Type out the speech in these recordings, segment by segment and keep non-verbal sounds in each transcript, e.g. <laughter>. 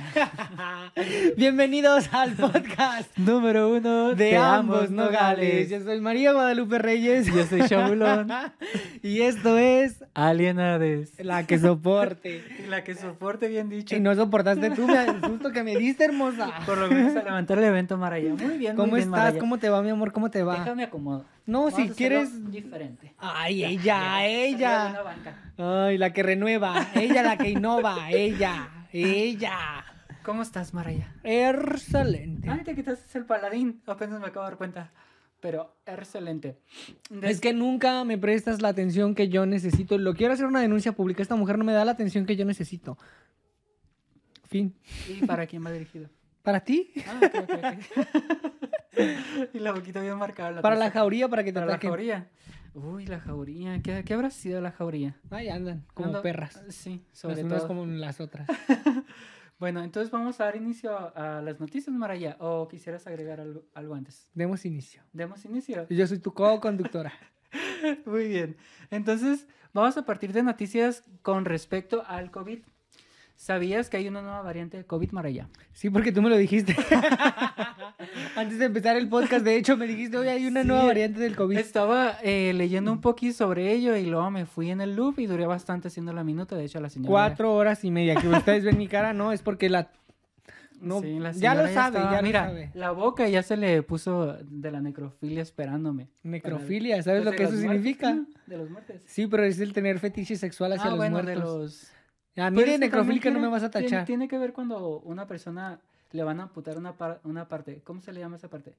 <laughs> Bienvenidos al podcast Número uno de ambos nogales. Yo soy María Guadalupe Reyes. Yo soy Chabulón. <laughs> y esto es Alienades. La que soporte. La que soporte, bien dicho. Y no soportaste tú, el susto que me diste, hermosa. Por lo menos a levantar el evento, Maraya. Muy bien, ¿Cómo muy bien, estás? Maraya. ¿Cómo te va, mi amor? ¿Cómo te va? Déjame acomodo. No, Vamos si quieres. Diferente. Ay, ella, ella. Ay, la que renueva. Ella, la que innova. Ella, ella. ¿Cómo estás, Maraya? Excelente. Ay, te quitaste el paladín. Apenas me acabo de dar cuenta. Pero excelente. Es que nunca me prestas la atención que yo necesito. Lo quiero hacer una denuncia pública. Esta mujer no me da la atención que yo necesito. Fin. ¿Y para quién va dirigido? ¿Para ti? Ah, ok, ok, ok. <laughs> y la boquita bien marcada. Para la jauría, para que te Para la ataquen. jauría. Uy, la jauría. ¿Qué, qué habrá sido la jauría? Ahí andan, como Ando- perras. Sí, sobre Las unas todo. como las otras. <laughs> Bueno, entonces vamos a dar inicio a, a las noticias, Maraya. ¿O quisieras agregar algo, algo antes? Demos inicio. Demos inicio. Yo soy tu co-conductora. <laughs> Muy bien. Entonces, vamos a partir de noticias con respecto al COVID. ¿Sabías que hay una nueva variante de COVID, Maraya? Sí, porque tú me lo dijiste. <laughs> Antes de empezar el podcast, de hecho, me dijiste, hoy hay una Sí, nueva variante del COVID. Estaba eh, leyendo un poquito sobre ello y luego me fui en el loop y duré bastante haciendo la minuta. De hecho, la señora... Cuatro horas y media. Que ustedes ven mi cara, no, es porque la... No, Sí, la ya lo sabe, estaba- ya Mira, lo sabe. la boca ya se le puso de la necrofilia esperándome. Necrofilia, ¿sabes Pues lo de que eso muertes, significa? De los muertes. Sí, pero es el tener fetiche sexual hacia ah, los bueno, muertos. de los... A mí de necrofílica no me vas a tiene- tachar. Tiene, que ver cuando una persona le van a amputar una, par- una parte. ¿Cómo se le llama esa parte?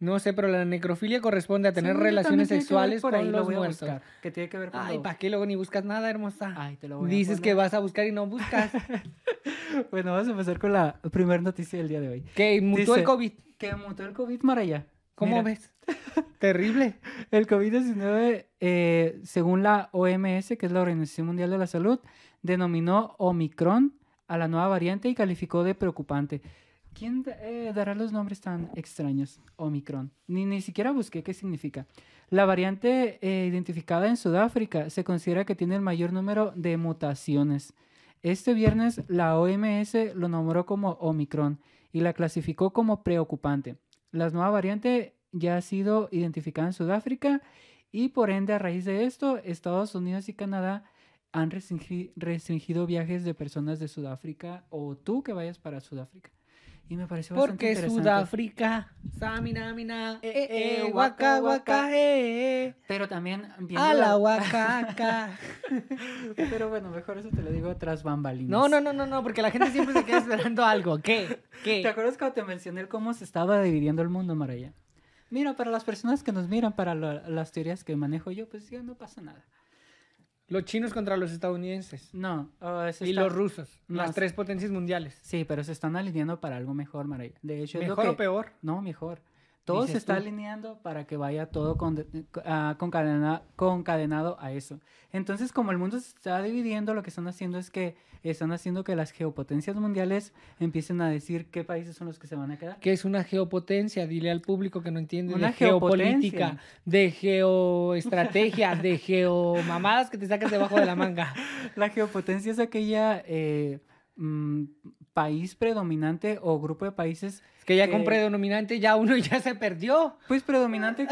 No sé, pero la necrofilia corresponde a tener relaciones sexuales por ahí, con lo los voy a muertos. buscar, que tiene que ver cuando... Ay, ¿para qué luego ni buscas nada, hermosa? Ay, te lo voy a Dices que vas a buscar y no buscas. <laughs> Bueno, vamos a empezar con la primera noticia del día de hoy. que mutó el COVID. Que mutó el COVID, Maraya. ¿Cómo Mira, ves? <laughs> Terrible. El COVID-19, eh, según la OMS, que es la Organización Mundial de la Salud, denominó Omicron a la nueva variante y calificó de preocupante. ¿Quién eh, dará los nombres tan extraños? Omicron. Ni, ni siquiera busqué qué significa. La variante eh, identificada en Sudáfrica se considera que tiene el mayor número de mutaciones. Este viernes la OMS lo nombró como Omicron y la clasificó como preocupante. La nueva variante ya ha sido identificada en Sudáfrica y por ende a raíz de esto Estados Unidos y Canadá han restringi- restringido viajes de personas de Sudáfrica o tú que vayas para Sudáfrica. Y me pareció bastante Porque interesante. Sudáfrica, Samina, mina, eh, Eh, eh, eh, waka, waka, waka, eh, eh. Pero también viendo A la huacaca. <laughs> Pero bueno, mejor eso te lo digo tras bambalinas. No, no, no, no, no, porque la gente siempre se queda esperando algo. ¿Qué? ¿Te ¿Qué? acuerdas cuando te mencioné cómo se estaba dividiendo el mundo, Maraya? Mira, para las personas que nos miran, para la- las teorías que manejo yo, pues ya no pasa nada. Los chinos contra los estadounidenses. No, ah, Y está- los rusos. No, Las tres potencias mundiales. Sí, pero se están alineando para algo mejor, Maraya. De hecho, es lo ¿Mejor que... o peor? No, mejor. Todo se está tú. alineando para que vaya todo conde- ah, concadena- concadenado a eso. Entonces, como el mundo se está dividiendo, lo que están haciendo es que están haciendo que las geopotencias mundiales empiecen a decir qué países son los que se van a quedar. ¿Qué es una geopotencia? Dile al público que no entiende Una de geopolítica, de geoestrategia, de geomamadas que te sacas debajo de la manga. <laughs> La geopotencia es aquella eh, mm, país predominante o grupo de países, Es que ya Que- con predominante ya uno <laughs> ya se perdió. pues predominante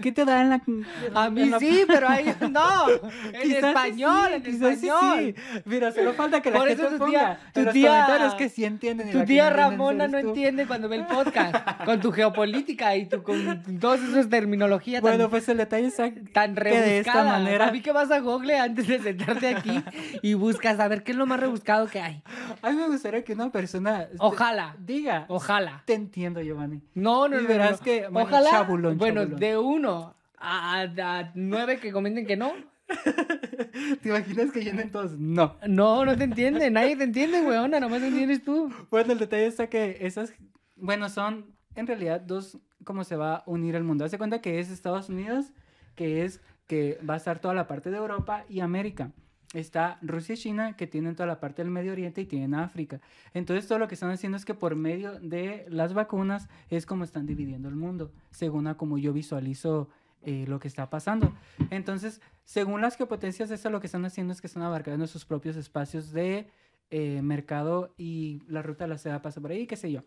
que te da en la... <laughs> A mí la- sí, pero a ellos <laughs> no. En español, sí, en quizás sí, español. sí. Mira, solo falta que la Por gente eso tu ponga tía- tu en los tía- comentarios que sí entienden. y Tu tía no Ramona no tú. entiende cuando ve el podcast con tu geopolítica y tu con todas esas terminologías tan, Bueno, pues el detalle es tan que de esta manera- A mí que vas a Google antes de sentarte aquí y buscas a ver qué es lo más rebuscado que hay. A mí me gustaría que una persona este, Ojalá, diga, ojalá. Te entiendo, Giovanni. No, no, Y no. verás no, que, bueno, Ojalá. chabulón, bueno, chabulón. de uno a, a nueve que comenten que no. <laughs> ¿Te imaginas que llenen todos? No. No, no te entiende. Nadie te entiende, weona. Nomás entiendes tú. Bueno, el detalle está que esas, bueno, son en realidad dos, cómo se va a unir el mundo. Hace cuenta que es Estados Unidos, que es que va a estar toda la parte de Europa y América. Está Rusia y China, que tienen toda la parte del Medio Oriente y tienen África. Entonces, todo lo que están haciendo es que por medio de las vacunas es como están dividiendo el mundo, según a como yo visualizo eh, lo que está pasando. Entonces, según las geopotencias, eso lo que están haciendo es que están abarcando sus propios espacios de eh, mercado y la ruta de la seda pasa por ahí, qué sé yo.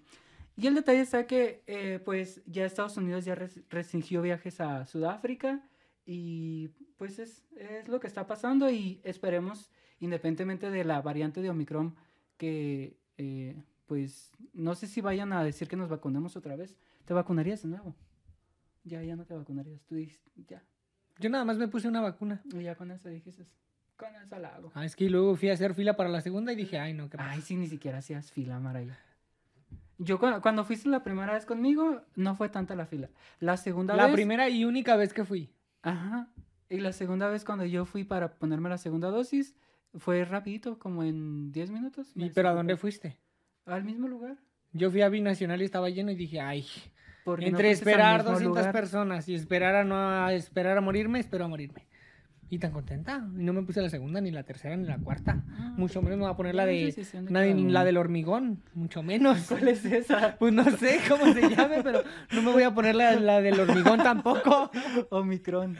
Y el detalle está que, eh, pues, ya Estados Unidos ya res- restringió viajes a Sudáfrica y, pues, es, es lo que está pasando y esperemos, independientemente de la variante de Omicron, que, eh, pues, no sé si vayan a decir que nos vacunemos otra vez. ¿Te vacunarías de nuevo? Ya, ya no te vacunarías. Tú dices, ya. Yo nada más me puse una vacuna. Y ya con eso dijiste, con eso la hago. Ah, es que luego fui a hacer fila para la segunda y dije, ay, no, qué Ay, sí, ni siquiera hacías fila, Maraya. Yo cu- cuando fuiste la primera vez conmigo, no fue tanta la fila. La segunda La vez... primera y única vez que fui. Ajá. Y la segunda vez cuando yo fui para ponerme la segunda dosis, fue rapidito, como en 10 minutos. ¿Y pero a dónde fuiste? Al mismo lugar. Yo fui a Binacional y estaba lleno y dije, ay, no entre esperar mismo 200 lugar. personas y esperar a no a esperar a morirme, espero a morirme. Y tan contenta. Y no me puse la segunda, ni la tercera, ni la cuarta. Ah, Mucho pues, menos me voy a poner la de, la, de- del hormigón. Mucho menos. <laughs> ¿Cuál es esa? Pues no sé cómo se llame, pero no me voy a poner la, la del hormigón tampoco. <laughs> Omicron.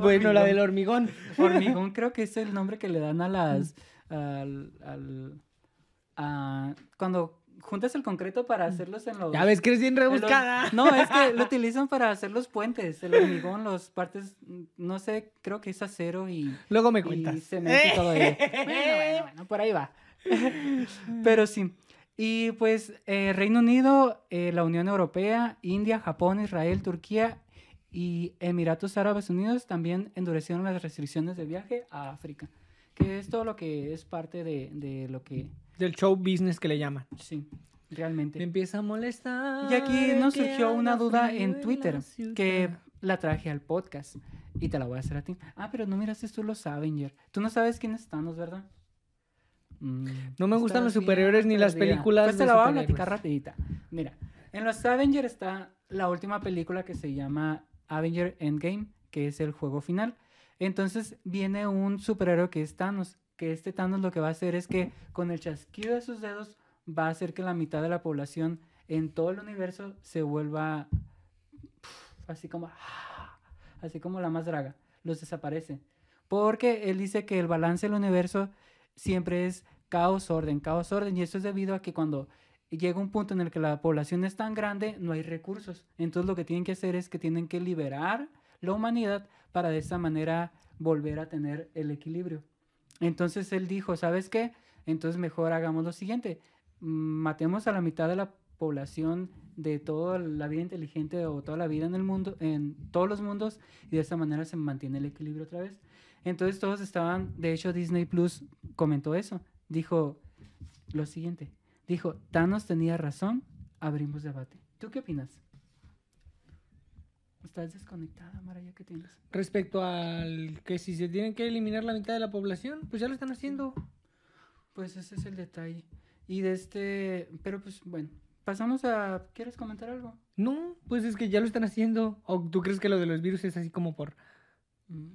Bueno, la del hormigón. Hormigón creo que es el nombre que le dan a las... al, al- a- cuando juntas el concreto para hacerlos en los... Ya ves que eres bien los- rebuscada. <laughs> no, es que <laughs> lo utilizan para hacer los puentes, el hormigón, los partes, mm, no sé, creo que es acero y, Luego me y cuentas. cemento y todo ello. <laughs> Bueno, bueno, bueno, por ahí va. Pero sí. Y pues eh, Reino Unido, eh, la Unión Europea, India, Japón, Israel, Turquía y Emiratos Árabes Unidos también endurecieron las restricciones de viaje a África. Que es todo lo que es parte de, de lo que, Del show business que le llaman. sí, realmente. Me empieza a molestar. Y aquí nos surgió una duda en la Twitter que la traje al podcast y te la voy a hacer a ti. Ah, pero no miraste tú los Avenger. Tú no sabes ¿no es verdad? Mm, No me gustan los superhéroes ni las películas Pues te la voy a platicar rapidita. Mira, en los Avenger está la última película que se llama Avenger Endgame, que es el juego final. Entonces viene un superhéroe que es Thanos, este Thanos lo que va a hacer es que con el chasquido de sus dedos va a hacer que la mitad de la población en todo el universo se vuelva así como así como la más draga, los desaparece. Porque él dice que el balance del universo siempre es caos, orden, caos, orden. Y eso es debido a que cuando llega un punto en el que la población es tan grande, no hay recursos. Entonces lo que tienen que hacer es que tienen que liberar la humanidad para de esta manera volver a tener el equilibrio. Entonces él dijo, ¿sabes qué? Entonces mejor hagamos lo siguiente. mm, Matemos a la mitad de la población de toda la vida inteligente o toda la vida en el mundo, en todos los mundos, y de esa manera se mantiene el equilibrio otra vez. Entonces todos estaban, de hecho Disney Plus comentó eso. Dijo lo siguiente. Dijo, Thanos tenía razón, abrimos debate. ¿Tú qué opinas? Estás desconectada, Maraya, ¿qué tienes? Respecto al que si se tienen que eliminar la mitad de la población, pues ya lo están haciendo. Pues ese es el detalle. Y de este, pero pues bueno, pasamos a, ¿quieres comentar algo? No, pues es que ya lo están haciendo. ¿O tú crees que lo de los virus es así como por... Mm,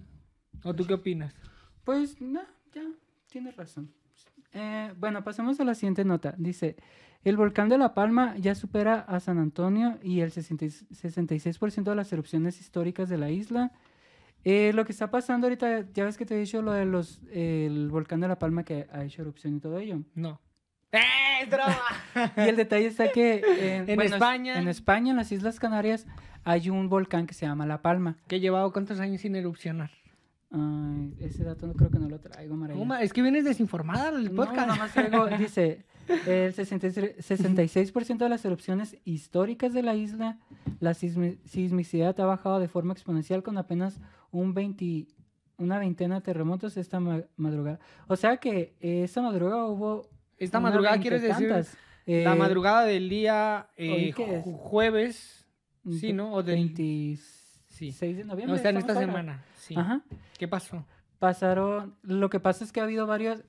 ¿O tú qué opinas? Pues no, ya, tienes razón. Eh, bueno, pasamos a la siguiente nota. Dice, el volcán de La Palma ya supera a San Antonio y el 60 y 66% de las erupciones históricas de la isla. Eh, lo que está pasando ahorita, ya ves que te he dicho lo de los, el volcán de La Palma que ha hecho erupción y todo ello. No. ¡Eh, broma! <laughs> Y el detalle está que en, <laughs> En bueno, España. en España, en las Islas Canarias, hay un volcán que se llama La Palma. que he llevado cuántos años sin erupcionar. Ay, ese dato no creo que no lo traigo, María. Es que vienes desinformada del No, podcast. nada más traigo- <laughs> dice, el 63 66% de las erupciones históricas de la isla, la sismi- sismicidad ha bajado de forma exponencial con apenas un 20, una veintena de terremotos esta ma- madrugada. O sea que eh, esta madrugada hubo... Esta madrugada quieres decir veintetantas. la Eh, madrugada del día eh, jueves. Sí, ¿no? O del... 26 Sí. de noviembre. O sea, en esta semana. Sí. Ajá. ¿Qué pasó? Pasaron, lo que pasa es que ha habido varios,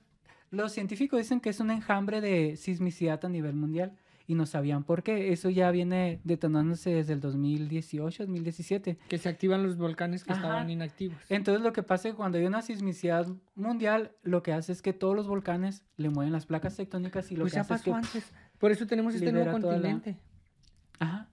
los científicos dicen que es un enjambre de sismicidad a nivel mundial y no sabían por qué. Eso ya viene detonándose desde el 2018, 2017. Que se activan los volcanes que Ajá. estaban inactivos. Entonces lo que pasa es que cuando hay una sismicidad mundial, lo que hace es que todos los volcanes le mueven las placas tectónicas y lo Pues que ya hace es pasó que... antes. Por eso tenemos este nuevo la- continente. Ajá.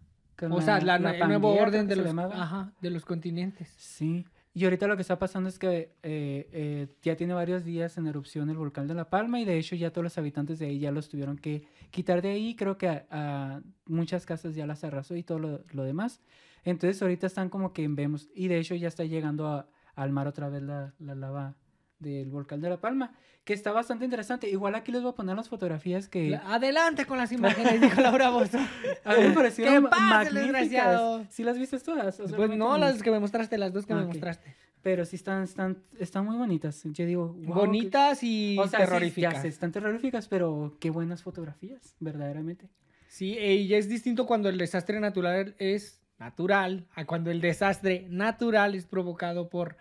O sea, la- el nuevo orden de los, ajá, de los continentes. Sí. Y ahorita lo que está pasando es que eh, eh, ya tiene varios días en erupción el volcán de La Palma y de hecho ya todos los habitantes de ahí ya los tuvieron que quitar de ahí. Creo que a, muchas casas ya las arrasó y todo lo, lo demás. Entonces ahorita están como que vemos y de hecho ya está llegando a- al mar otra vez la lava del volcán de La Palma, que está bastante interesante. Igual aquí les voy a poner las fotografías que La- Adelante con las <laughs> imágenes, dijo Laura Bozo. a mí me parecieron ¡Que pase el magníficas. desgraciado! ¿Sí las viste todas? ¿O Pues no, las que me mostraste, las dos que me mostraste. Pero sí están, están, están muy bonitas. Yo digo, wow, qué- Bonitas y O sea, sí, terroríficas. ya sé, están terroríficas, pero qué buenas fotografías, verdaderamente. Sí, eh, y es distinto cuando el desastre natural es natural a cuando el desastre natural es provocado por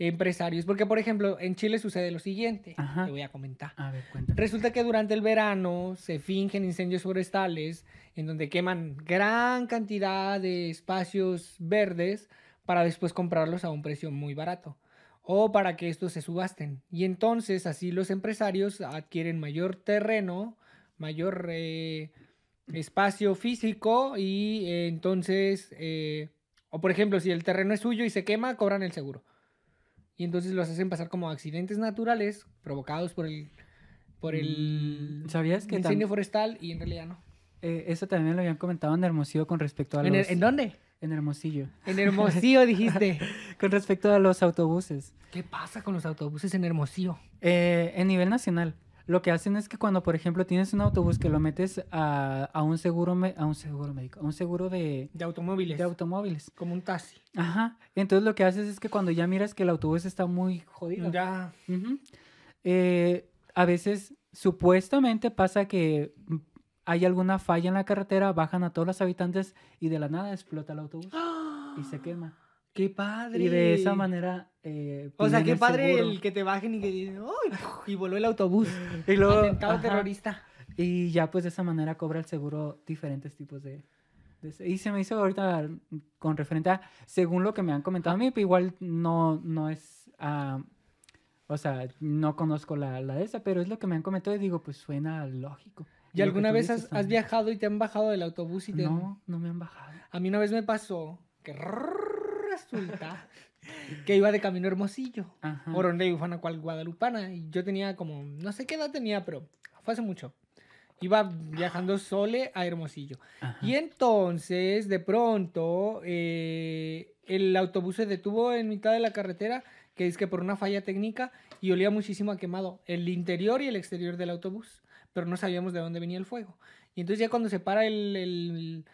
empresarios. Porque, por ejemplo, en Chile sucede lo siguiente. Ajá. Te voy a comentar. A ver, cuéntame. Resulta que durante el verano se fingen incendios forestales en donde queman gran cantidad de espacios verdes para después comprarlos a un precio muy barato o para que estos se subasten. Y entonces así los empresarios adquieren mayor terreno, mayor eh, espacio físico y eh, entonces, eh, o por ejemplo, si el terreno es suyo y se quema, cobran el seguro. Y entonces los hacen pasar como accidentes naturales provocados por el, por el Mm, ¿sabías que incendio forestal y en realidad no. Eh, eso también lo habían comentado en Hermosillo con respecto a ¿En, los... el- ¿En dónde? en Hermosillo. En Hermosillo dijiste. <laughs> Con respecto a los autobuses. ¿Qué pasa con los autobuses en Hermosillo? Eh, en nivel nacional, lo que hacen es que cuando, por ejemplo, tienes un autobús que lo metes a, a un seguro me- a un seguro médico, a un seguro de, De automóviles. de automóviles. como un taxi. Ajá. Entonces lo que haces es que cuando ya miras que el autobús está muy jodido. Ya. Ujú. Eh, a veces, supuestamente pasa que hay alguna falla en la carretera, bajan a todos los habitantes y de la nada explota el autobús <gasps> y se quema. ¡Qué padre! Y de esa manera... eh, O sea, piden qué padre seguro. el que te bajen y que dicen, ¡ay! Y voló el autobús. <laughs> Y luego, Atentado ajá, terrorista. Y ya pues de esa manera cobra el seguro diferentes tipos de... y se me hizo ahorita con referente a, según lo que me han comentado a mí, pero igual no, no es... ah, o sea, no conozco la, la de esa, pero es lo que me han comentado y digo, pues suena lógico. ¿Y alguna vez has, viajado y te han bajado del autobús y te... No, no me han bajado. A mí una vez me pasó que resulta que iba de camino Hermosillo. Ajá. por donde iban a cual Guadalupana. Y yo tenía como, no sé qué edad tenía, pero fue hace mucho. Iba viajando sole a Hermosillo. Ajá. Y entonces, de pronto, eh, el autobús se detuvo en mitad de la carretera, que es que por una falla técnica, y olía muchísimo a quemado, el interior y el exterior del autobús, pero no sabíamos de dónde venía el fuego. Y entonces ya cuando se para el, el,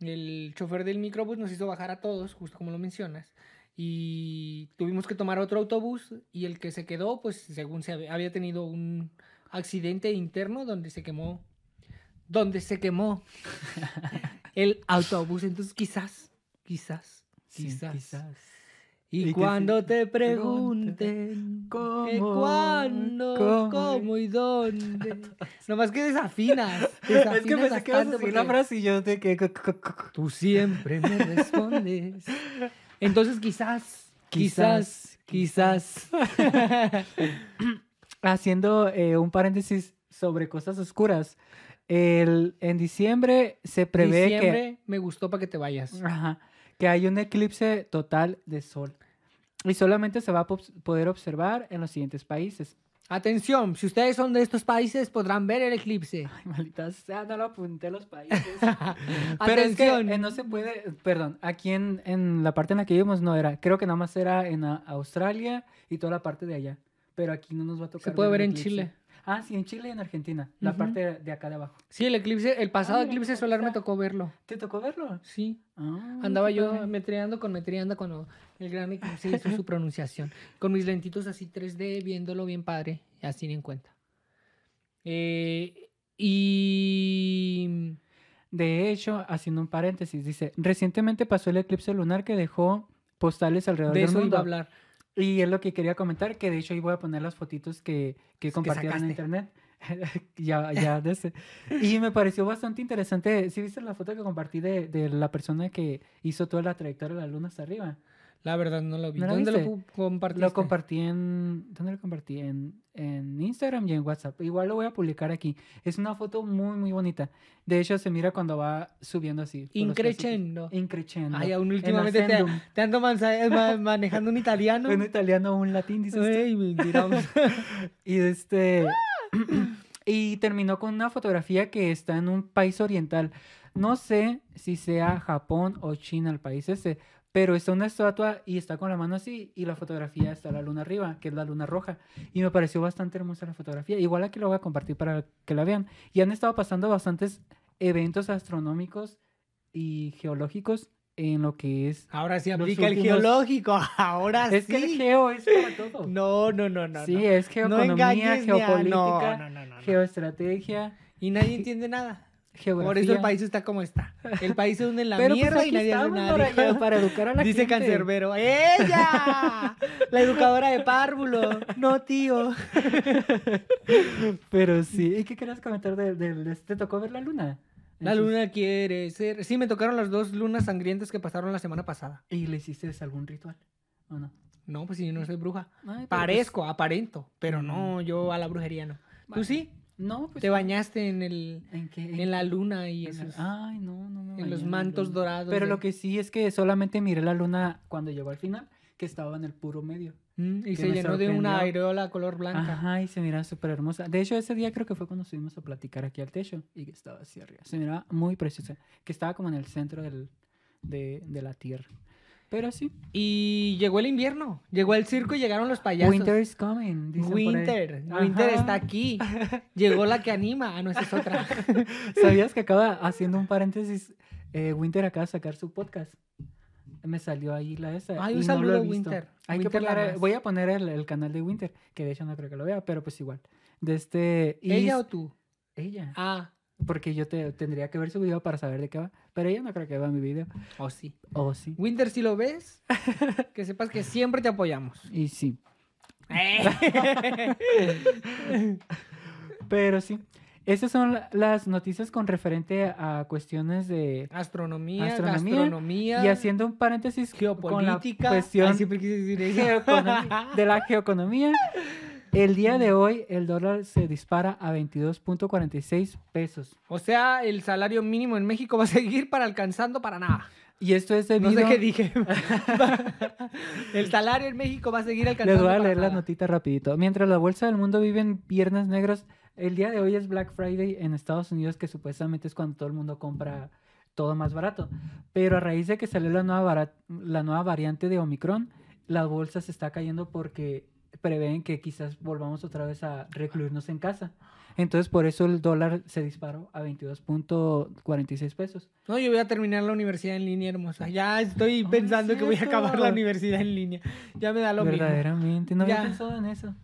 el chofer del microbús nos hizo bajar a todos, justo como lo mencionas, y tuvimos que tomar otro autobús, y el que se quedó, pues según se había, tenido un accidente interno donde se quemó, donde se quemó <laughs> el autobús, entonces quizás, quizás, Sí, quizás. Y Y, que cuando te pregunten cómo, que cuándo, cómo, cómo, y dónde. <laughs> Nomás que desafinas. <laughs> Es que desafinas pensé que ibas a decir la frase y yo de que... Tú siempre me <laughs> respondes. Entonces quizás, quizás, quizás. Haciendo eh, un paréntesis sobre cosas oscuras. El, en diciembre se prevé Diciembre me gustó para que te vayas. que, ajá, que hay un eclipse total de sol. Y solamente se va a poder observar en los siguientes países. Atención, si ustedes son de estos países podrán ver el eclipse. <laughs> Ay, maldita sea, no lo apunté a los países. <laughs> Pero es que Atención. eh, no se puede, perdón, aquí en, en la parte en la que vivimos no era, creo que nada más era en a- Australia y toda la parte de allá. Pero aquí no nos va a tocar. Se puede ver el en. Chile. Ah, sí, en Chile y en Argentina, la parte de, de acá de abajo. Sí, el eclipse, el pasado Ah, mira, eclipse solar me tocó verlo. ¿Te tocó verlo? Sí. Ah, Andaba yo padre. metreando con metreanda cuando el gran eclipse hizo su <laughs> pronunciación. Con mis lentitos así 3D, viéndolo bien padre, así en cuenta. Eh, y... De hecho, haciendo un paréntesis, dice, recientemente pasó el eclipse lunar que dejó postales alrededor De del eso mundo. iba a hablar. Y es lo que quería comentar, que de hecho ahí voy a poner las fotitos que, que compartieron en internet. <laughs> ya, <laughs> ya, de ese. Y me pareció bastante interesante. ¿Sí viste la foto que compartí de, de la persona que hizo toda la trayectoria de la luna hasta arriba? La verdad no lo vi. ¿No lo ¿Dónde lo viste? compartiste? Lo compartí en. ¿Dónde lo compartí? En, en Instagram y en WhatsApp. Igual lo voy a publicar aquí. Es una foto muy, muy bonita. De hecho, se mira cuando va subiendo así. Increchendo. Increchendo. Ay, aún En últimamente te, te ando ma- <laughs> manejando un italiano. Un italiano o un latín, dices tú. Ey, mentira. <laughs> Y este. <clears throat> y terminó con una fotografía que está en un país oriental. No sé si sea Japón o China el país ese, pero está una estatua y está con la mano así y la fotografía está la luna arriba, que es la luna roja. Y me pareció bastante hermosa la fotografía. Igual aquí la voy a compartir para que la vean. Y han estado pasando bastantes eventos astronómicos y geológicos en lo que es... Ahora sí aplica el geológico. <laughs> Ahora Es sí. que el geo es para todo. <laughs> No, no, no, no. sí, no. es No geoeconomía, geopolítica, No, no. geoestrategia, Y nadie <laughs> entiende nada. Geografía. Por eso el país está como está. El país se hunde en la <laughs> Pero pues mierda aquí y nadie hace nada. para, educar a la Dice gente. Cancerbero. ¡Ella! La educadora de párvulo. No, tío. <laughs> Pero sí. ¿Y qué querías comentar de, de- de- ¿Te tocó ver la luna? La luna quiere ser. Sí, me tocaron las dos lunas sangrientas que pasaron la semana pasada. ¿Y le hiciste algún ritual? ¿O no? No, pues si yo no soy bruja. Ay, pues, Parezco, aparento. Pero no, yo a la brujería no. ¿Tú sí? No, pues. ¿Te bañaste en el ¿En qué? en la luna y Ay, no, no me en los mantos dorados? Pero de- lo que sí es que solamente miré la luna cuando llegó al final, que estaba en el puro medio. Mm, y se llenó de una areola color blanca. Ajá, y se miraba súper hermosa. De hecho, ese día creo que fue cuando subimos a platicar aquí al techo y que estaba así arriba. Se miraba muy preciosa. Que estaba como en el centro del, de, de la tierra. Pero sí. Y llegó el invierno. Llegó el circo y llegaron los payasos. Winter is coming. dicen por ahí. Winter. Winter Ajá. está aquí. Llegó la que anima. Ah, no, esa es otra. <laughs> ¿Sabías que acaba, haciendo un paréntesis, eh, Winter acaba de sacar su podcast? Me salió ahí la esa. Ay, un no saludo, visto. Winter. Hay Winter que poner, voy a poner el, el canal de Winter, que de hecho no creo que lo vea, pero pues igual. De este, ¿Ella o tú? ella. Ah, Porque yo te, tendría que ver su video para saber de qué va. Pero ella no creo que vea mi video. o sí. Oh, sí. Winter, si lo ves, <laughs> que sepas que siempre te apoyamos. Y sí. <laughs> Pero sí. Esas son la- las noticias con referente a cuestiones de... Astronomía, Astronomía, gastronomía, Y haciendo un paréntesis con la geopolítica. cuestión Ay, siempre quise decir eso. <laughs> de la geoeconomía. El día de hoy el dólar se dispara a 22.46 pesos. O sea, el salario mínimo en México va a seguir para alcanzando para nada. Y esto es No debido... sé qué dije. <laughs> el salario en México va a seguir alcanzando Les voy a para leer la notita rapidito. Mientras la bolsa del mundo vive en viernes negros, el día de hoy es Black Friday en Estados Unidos, que supuestamente es cuando todo el mundo compra todo más barato. Pero a raíz de que salió la nueva, la nueva variante de Omicron, la bolsa se está cayendo porque prevén que quizás volvamos otra vez a recluirnos en casa. Entonces, por eso el dólar se disparó a 22.46 pesos. No, yo voy a terminar la universidad en línea, hermosa. Ya estoy Oh, pensando que voy a acabar la universidad en línea. Ya me da lo mismo. Verdaderamente, no había Ya. pensado en eso.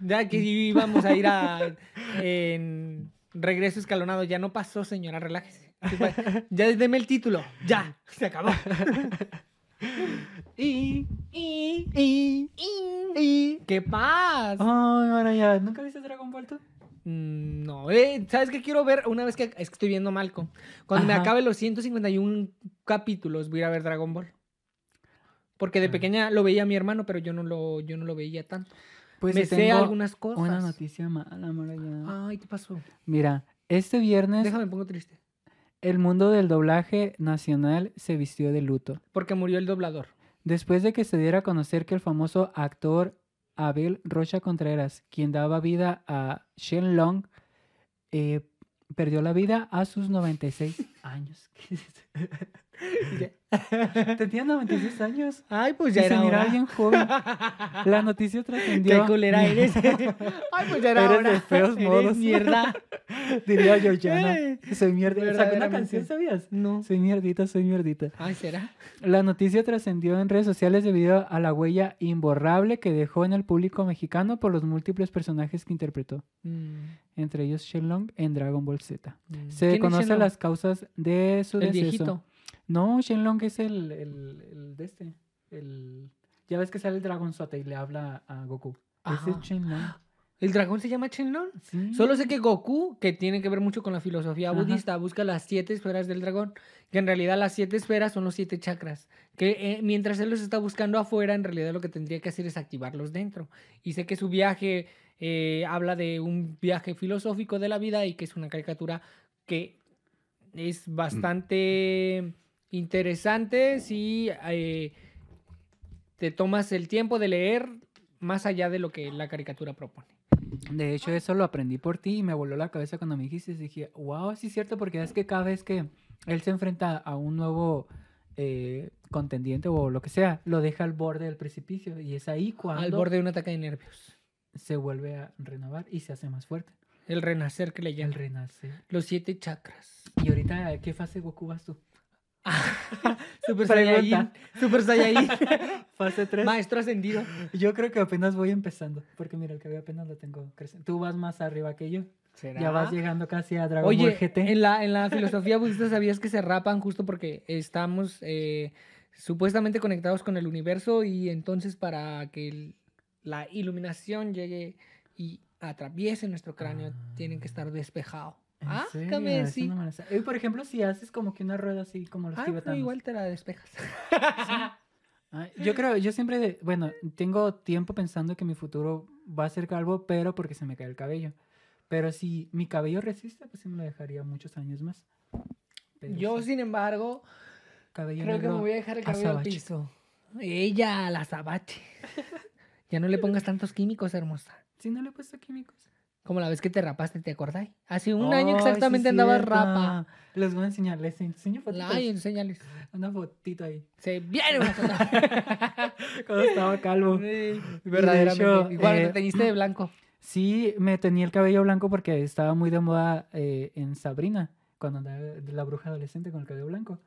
Ya que íbamos a ir a <laughs> en regreso escalonado. Ya no pasó, señora, relájese. Ya deme el título. Ya, se acabó. <laughs> Y... Y, y... y... ¿Qué pasa? Ay, ahora ya. ¿Nunca viste Dragon Ball tú? Mm, No, eh, ¿sabes qué quiero ver? Una vez que es que estoy viendo Malcolm. Cuando me acabe los 151 capítulos, voy a ir a ver Dragon Ball. Porque de Ah. pequeña lo veía mi hermano, pero yo no lo, yo no lo veía tanto. Pues me sé algunas cosas. Una noticia mala, Maraya. Ay, ¿qué pasó? Mira, este viernes Déjame, me pongo triste. el mundo del doblaje nacional se vistió de luto. Porque murió el doblador. Después de que se diera a conocer que el famoso actor Abel Rocha Contreras, quien daba vida a Shenlong, eh, perdió la vida a sus 96 años. <laughs> ¿Qué es? <laughs> <laughs> Tenía 96 años. Ay, pues Y ya se era miraba hora. bien joven. <laughs> La noticia Qué trascendió. culera eres. Ay, pues ya era Eres hora. de feos Eres modos. mierda. Diría Georgiana. Eh, Soy mierda. Sacó una canción, ¿sabías? No. Soy mierdita, soy mierdita. Ay, ¿será? La noticia trascendió en redes sociales debido a la huella imborrable que dejó en el público mexicano por los múltiples personajes que interpretó, Mm, entre ellos Shenlong en Dragon Ball Z. mm. Se ¿Quién es desconocen las causas de su El deceso. viejito. No, Shenlong es el, el, el de este. El... Ya ves que sale el Dragon Sota y le habla a Goku. Ese es Shenlong. El dragón se llama Shenlong. Sí. Solo sé que Goku, que tiene que ver mucho con la filosofía Ajá. budista, busca las siete esferas del dragón, que en realidad las siete esferas son los siete chakras, que eh, mientras él los está buscando afuera, en realidad lo que tendría que hacer es activarlos dentro. Y sé que su viaje eh, habla de un viaje filosófico de la vida y que es una caricatura que es bastante interesante si eh, te tomas el tiempo de leer más allá de lo que la caricatura propone. De hecho, eso lo aprendí por ti y me voló la cabeza cuando me dijiste. Dije, wow, sí es cierto, porque es que cada vez que él se enfrenta a un nuevo eh, contendiente o lo que sea, lo deja al borde del precipicio. Y es ahí cuando Al borde de un ataque de nervios. se vuelve a renovar y se hace más fuerte. El renacer que le El llaman. renace. Los siete chakras. Y ahorita, ¿qué fase Goku vas tú? <laughs> Super. Saiyajin. Super Saiyajin. <laughs> Fase 3. Maestro ascendido. Yo creo que apenas voy empezando. Porque mira, el cabello apenas lo tengo creciendo. Tú vas más arriba que yo. Ya vas llegando casi a Dragon Ball Oye, GT. en la, en la filosofía budista sabías que se rapan justo porque estamos eh, supuestamente conectados con el universo y entonces para que el- la iluminación llegue y atraviese nuestro cráneo tienen que estar despejados. ¿En Ah, Eso sí. no por ejemplo, si haces como que una rueda así como los Ah, tibetanos. igual te la despejas. Ah, <laughs> yo creo, yo siempre, de- bueno, tengo tiempo pensando que mi futuro va a ser calvo, pero porque se me cae el cabello. Pero si mi cabello resiste, pues sí me lo dejaría muchos años más. Pero Yo, sí, sin embargo, cabello Creo que me voy a dejar el cabello al piso. Ella, la azabache. <laughs> ya no le pongas tantos químicos, hermosa. Sí, no le he puesto químicos. Como la vez que te rapaste, ¿te acordáis? Hace un año sí exactamente es andabas rapa. Les voy a enseñar, les enseño fotitos. Ay, enséñales. Una fotito ahí. Se viene. <laughs> Cuando estaba calvo. Sí, verdaderamente. hecho, cuando eh, te teñiste de blanco. Sí, me tenía el cabello blanco porque estaba muy de moda eh, en Sabrina, cuando andaba la bruja adolescente con el cabello blanco.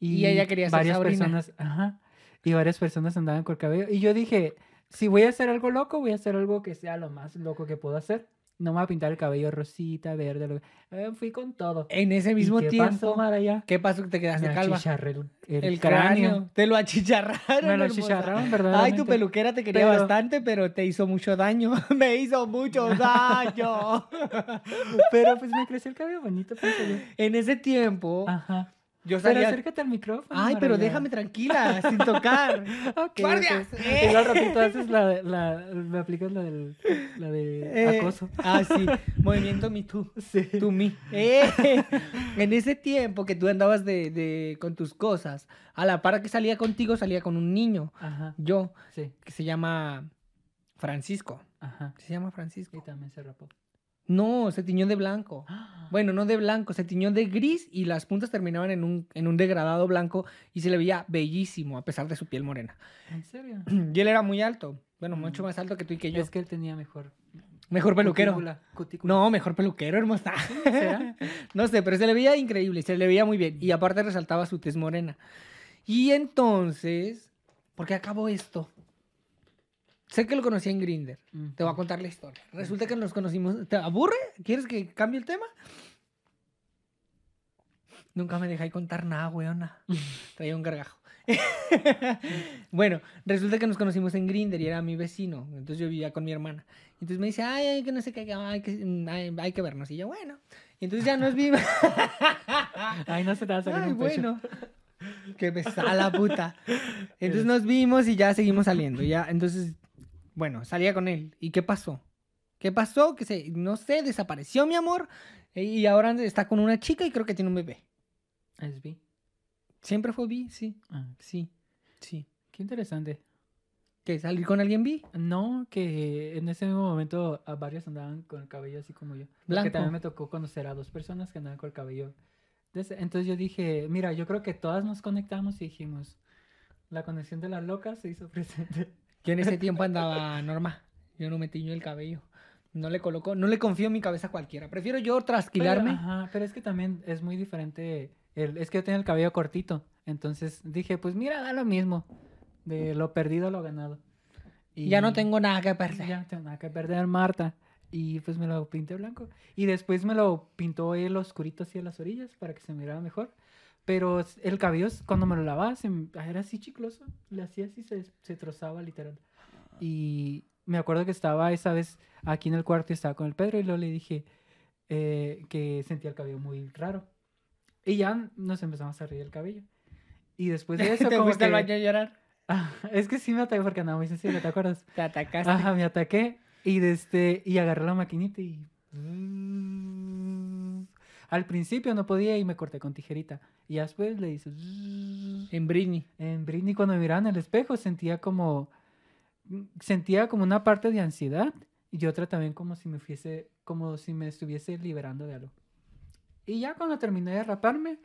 Y ella quería ser varias Sabrina. personas, ajá, y varias personas andaban con el cabello. Y yo dije, si voy a hacer algo loco, voy a hacer algo que sea lo más loco que puedo hacer. No me voy a pintar el cabello rosita, verde. Lo... eh, fui con todo. En ese ¿Y mismo qué tiempo. pasó, Maraya? ¿Qué pasó que te quedaste Me calva? el, el El cráneo. cráneo. Te lo achicharraron. Me lo achicharraron, Ay, verdaderamente. tu peluquera te quería Pero- bastante, pero te hizo mucho daño. <laughs> Me hizo mucho daño. <laughs> Pero pues me creció el cabello bonito, en ese tiempo, Ajá. Yo Pero salía... acércate al micrófono. Ay, pero déjame tranquila, <laughs> sin tocar. Ok, ¡Guardias! ok. ¡Eh! Y luego al ratito haces la, de- la, me aplicas la del, la de Eh, acoso. Ah, sí. Movimiento Me Too. <laughs> Sí. To me. Eh, <laughs> en ese tiempo que tú andabas de, de- con tus cosas, a la par que salía contigo, salía con un niño. Ajá, Yo, sí, que se llama Francisco. ajá. Se llama Francisco. Y también se rapó. No, se tiñó de blanco. <gasps> Bueno, no de blanco, se tiñó de gris y las puntas terminaban en un, en un degradado blanco y se le veía bellísimo a pesar de su piel morena. ¿En serio? <clears throat> Y él era muy alto, bueno, Mm. mucho más alto que tú y que yo. Es que él tenía mejor. Mejor peluquero. cutícula, cutícula. No, mejor peluquero, hermosa. ¿Será? <laughs> no sé, pero se le veía increíble, se le veía muy bien. Y aparte resaltaba su tez morena. Y entonces, ¿por qué acabó esto? Sé que lo conocí en Grinder. Te voy a contar la historia. Resulta que nos conocimos. ¿Te aburre? ¿Quieres que cambie el tema? Nunca me dejáis contar nada, weona. <laughs> Traía un gargajo. <laughs> bueno, resulta que nos conocimos en Grinder y era mi vecino. Entonces yo vivía con mi hermana. Entonces me dice, ay, ay, que no sé qué, hay que, mm, hay, que vernos. Y yo, bueno. Y entonces ya nos vimos. <laughs> Ay, no se te va a salir Ay, un bueno. Que me la puta. Entonces nos vimos y ya seguimos saliendo. Ya, entonces, bueno, salía con él. ¿Y qué pasó? ¿Qué pasó? Que se, no sé, desapareció mi amor. e- Y ahora está con una chica y creo que tiene un bebé. Es bi. Siempre fue bi, sí, Ah, sí, sí. qué interesante. ¿Qué? ¿Salir con alguien bi? No, que en ese mismo momento a varios andaban con el cabello así como yo. Blanco. también me tocó conocer a dos personas que andaban con el cabello. Entonces yo dije, mira, yo creo que todas nos conectamos y dijimos, la conexión de las locas se hizo <laughs> presente. Yo en ese tiempo andaba normal. Yo no me tiño el cabello. No le coloco, no le confío en mi cabeza a cualquiera. Prefiero yo Pero, trasquilarme. ajá, pero es que también es muy diferente. El, es que yo tenía el cabello cortito. Entonces dije, pues mira, da lo mismo. De lo perdido a lo ganado. y ya no tengo nada que perder. Ya no tengo nada que perder, Marta. Y pues me lo pinté blanco. Y después me lo pintó él oscurito así a las orillas para que se mirara mejor. Pero el cabello, cuando me lo lavaba, se era así chicloso. Le hacía así, se, se trozaba literal. Y me acuerdo que estaba esa vez aquí en el cuarto y estaba con el Pedro y luego le dije eh, que sentía el cabello muy raro. Y ya nos empezamos a reír el cabello. Y después de <laughs> eso, ¿Te como fuiste al que- baño a llorar? <laughs> Ah, es que sí me ataqué porque andaba muy sensible, ¿te acuerdas? Te atacaste. Ajá, me ataqué y, de este, y agarré la maquinita y... Al principio no podía y me corté con tijerita. Y después le hice... En Britney. En Britney cuando me miraba en el espejo sentía como... Sentía como una parte de ansiedad y otra también como si me fuese... Como si me estuviese liberando de algo. Y ya cuando terminé de raparme,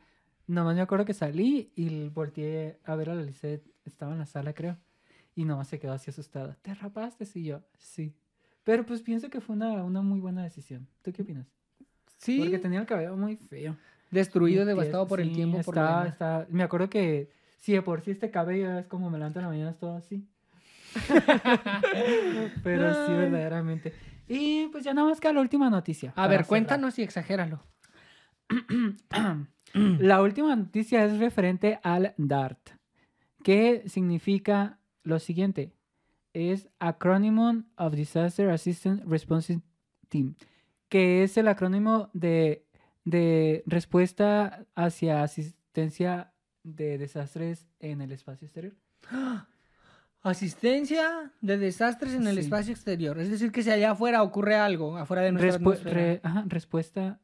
nomás me acuerdo que salí y volteé a ver a la Lisette. Estaba en la sala, creo. Y nomás se quedó así asustada. ¿Te rapaste? Y yo, sí. Pero pues pienso que fue una, una muy buena decisión. ¿Tú qué opinas? Sí. Porque tenía el cabello muy feo. Destruido, devastado por el tiempo. por Está, demás. está- me acuerdo que si de por sí este cabello es como me levanto en la mañana, es todo así. <laughs> Pero sí, verdaderamente. Y pues ya nada más que la última noticia. A ver, cerrar. cuéntanos y exagéralo. <clears throat> <clears throat> La última noticia es referente al DART, que significa lo siguiente. Es Acronym of Disaster Assistance Response Team, que es el acrónimo de, de respuesta hacia asistencia de desastres en el espacio exterior. Asistencia de desastres en el Sí. espacio exterior. Es decir, que si allá afuera ocurre algo, afuera de nuestra Respu- re- ajá, respuesta.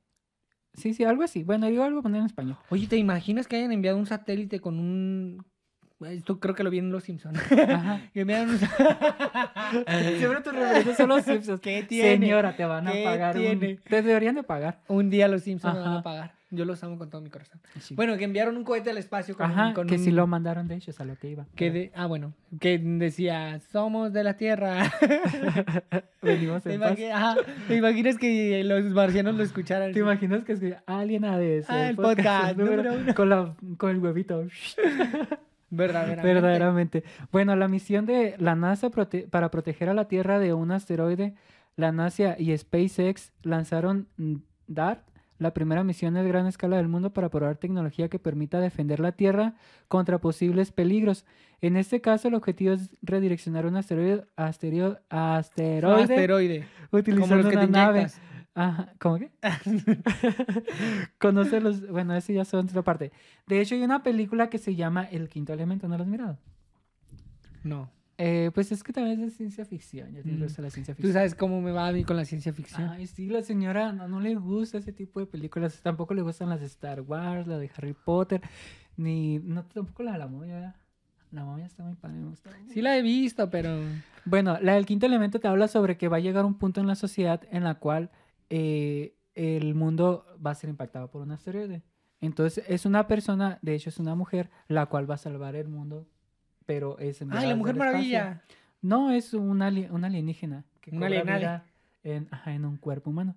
Sí, sí, algo así. Bueno, digo algo poner en español. Oye, ¿te imaginas que hayan enviado un satélite con un... Esto creo que lo vi en Los Simpsons. Ajá. <laughs> que enviaron un... <laughs> Siempre tus referencias son los Simpsons. ¿Qué tiene? Señora, te van a ¿Qué pagar. un- tiene? Te deberían de pagar. un día Los Simpsons me van a pagar. Yo los amo con todo mi corazón. Sí. Bueno, que enviaron un cohete al espacio con, Ajá, con que un... sí lo mandaron, de hecho, es a lo que iba. que de- Ah, bueno. Que decía, somos de la Tierra. <laughs> Venimos ¿Te, en paz. ajá, ¿te imaginas que los marcianos lo escucharan? ¿Te imaginas que es Alien ADS? Ah, el podcast número uno. Con, la, con el huevito. Verdaderamente. Verdaderamente. Bueno, la misión de la NASA prote- para proteger a la Tierra de un asteroide, la NASA y SpaceX lanzaron DART, la primera misión de gran escala del mundo para probar tecnología que permita defender la Tierra contra posibles peligros. En este caso, el objetivo es redireccionar un asteroide, asterio- asteroide, Asteroide. utilizando Como los que una te nave. inyectas. Ajá, ¿cómo qué? <laughs> <laughs> Conoce los. Bueno, eso ya son otra parte. De hecho, hay una película que se llama El Quinto Elemento, ¿no la has mirado? No. Eh, pues es que también es de ciencia ficción. Ya te Mm. la ciencia Tú ficción. sabes cómo me va a mí con la ciencia ficción. Ay, sí, la señora no, no le gusta ese tipo de películas. Tampoco le gustan las de Star Wars, la de Harry Potter, ni. No, tampoco la de la momia. ¿verdad? La momia está muy padre, me gusta. Sí la he visto, pero... Bueno, la del quinto elemento te habla sobre que va a llegar un punto en la sociedad en la cual eh, el mundo va a ser impactado por un asteroide. Entonces es una persona, de hecho es una mujer, la cual va a salvar el mundo, pero es ¡Ay, la desde Mujer. Maravilla! No, es un, ali- un alienígena que Un cobra alienade. vida en, ajá, en un cuerpo humano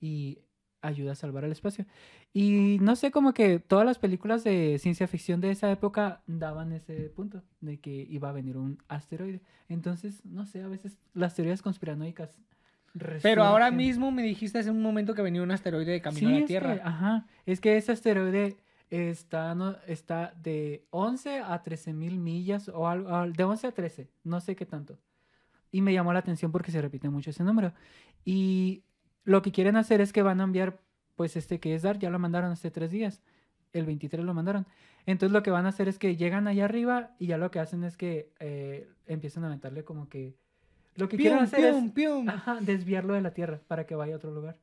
y ayuda a salvar el espacio. Y no sé, como que todas las películas de ciencia ficción de esa época daban ese punto de que iba a venir un asteroide. Entonces, no sé, a veces las teorías conspiranoicas. Pero ahora mismo me dijiste hace un momento que venía un asteroide de camino Sí, a la Tierra. que, ajá, es que ese asteroide está, no, está de 11 a 13 mil millas o algo, al- de 11 a 13, no sé qué tanto. Y me llamó la atención porque se repite mucho ese número. Y lo que quieren hacer es que van a enviar, pues este que es DART, ya lo mandaron hace tres días, el 23 lo mandaron. Entonces lo que van a hacer es que llegan allá arriba y ya lo que hacen es que eh, empiezan a aventarle como que... Lo que quieren Pium, hacer es pium, pium. ajá, desviarlo de la Tierra para que vaya a otro lugar.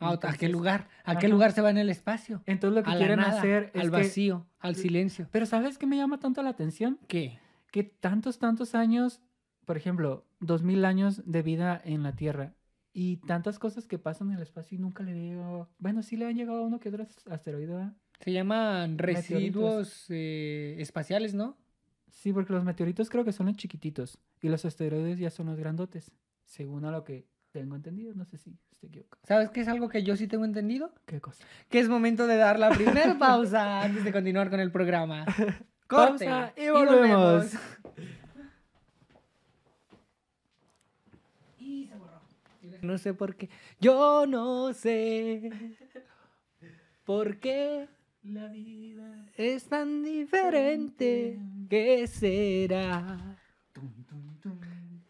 Ah, ¿A qué lugar? ¿A qué lugar se va en el espacio? Entonces lo que a quieren nada, hacer es al que- vacío, al silencio. Pero ¿sabes qué me llama tanto la atención? ¿Qué? Que tantos, tantos años, por ejemplo, dos mil años de vida en la Tierra y tantas cosas que pasan en el espacio y nunca le digo... Bueno, sí le han llegado a uno que otro asteroide. Se llaman residuos eh, espaciales, ¿no? Sí, porque los meteoritos creo que son los chiquititos y los asteroides ya son los grandotes, según a lo que tengo entendido. No sé si estoy equivocado. ¿Sabes qué es algo que yo sí tengo entendido? ¿Qué cosa? Que es momento de dar la primera pausa antes de continuar con el programa. <laughs> Corte Pausa y volvemos. Y se borró. No sé por qué. Yo no sé por qué La vida... es tan diferente. ¿Qué será?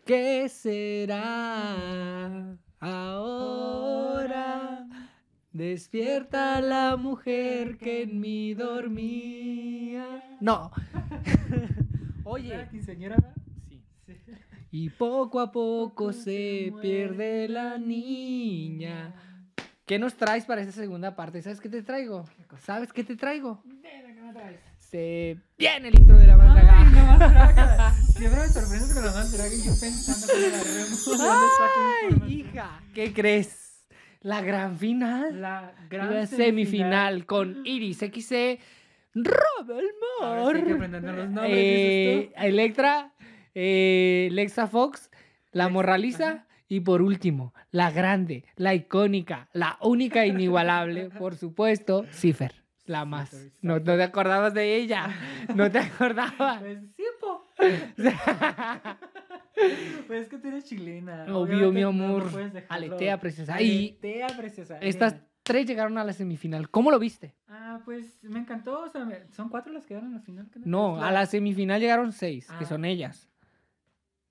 ¿Qué será ahora? Despierta la mujer que en mí dormía. No. <laughs> Oye. Sí. Y poco a poco se pierde la niña. ¿Qué nos traes para esta segunda parte? ¿Sabes qué te traigo? ¿Sabes qué te traigo? ¿qué me traes? Se viene el intro de la más Ay, la más draga. Siempre me sorprendes con la más draga y yo pensando que la remo. ¿de dónde saco Ay, hija, ¿qué crees? La gran final. La La gran semifinal con Iris XC, Rob Ahora sí hay que los nombres, eh, dices tú. Electra, eh, Lexa Fox, la Morraliza. Y por último, la grande, la icónica, la única e inigualable, <laughs> por supuesto, Cipher, la más. No, no te acordabas de ella, no te acordabas. Pues sí, po. <laughs> Pues es que tú eres chilena. Obvio, mi no- amor. Aletea, preciosa. Aletea, preciosa. estas tres llegaron a la semifinal. ¿Cómo lo viste? Ah, pues me encantó. O sea, me- son cuatro las que quedaron en la final. ¿qué No, a la semifinal llegaron seis, que Ah. son ellas.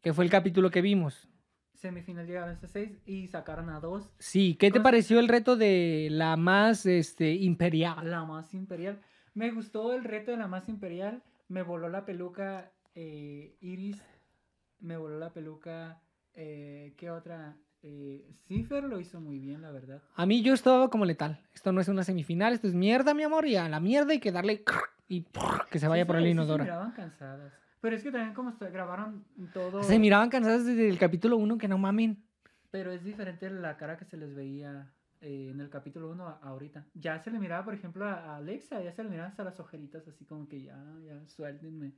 Que fue el capítulo que vimos. Semifinal llegaron hasta seis y sacaron a dos. Sí, ¿qué te pareció el reto de la más este, imperial? La más imperial. Me gustó el reto de la más imperial. Me voló la peluca eh, Iris. Me voló la peluca. Eh, ¿Qué otra? Eh, Cipher lo hizo muy bien, la verdad. A mí yo estaba como letal. Esto no es una semifinal, esto es mierda, mi amor, y a la mierda hay que darle y que se vaya Sí por el sí inodoro. Miraban cansadas. Pero es que también como está- grabaron todo. Se miraban cansadas desde el capítulo 1, que no mamen. Pero es diferente la cara que se les veía eh, en el capítulo 1 ahorita. Ya se le miraba, por ejemplo, a Alexa, ya se le miraban hasta las ojeritas, así como que ya, ya, suéltenme.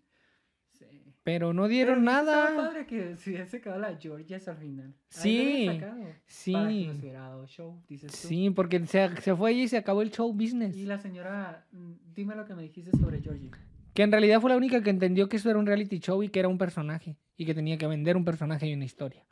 Sí. Pero no Pero dieron estado nada. padre que se hubiese quedado la Georgia al final. Sí, sacado, Para que Sí, nos hubiera dado show, dices tú. sí, porque se, se fue allí y se acabó el show business. Y la señora, mm, dime lo que me dijiste sobre Georgie. Que en realidad fue la única que entendió que eso era un reality show y que era un personaje. Y que tenía que vender un personaje y una historia.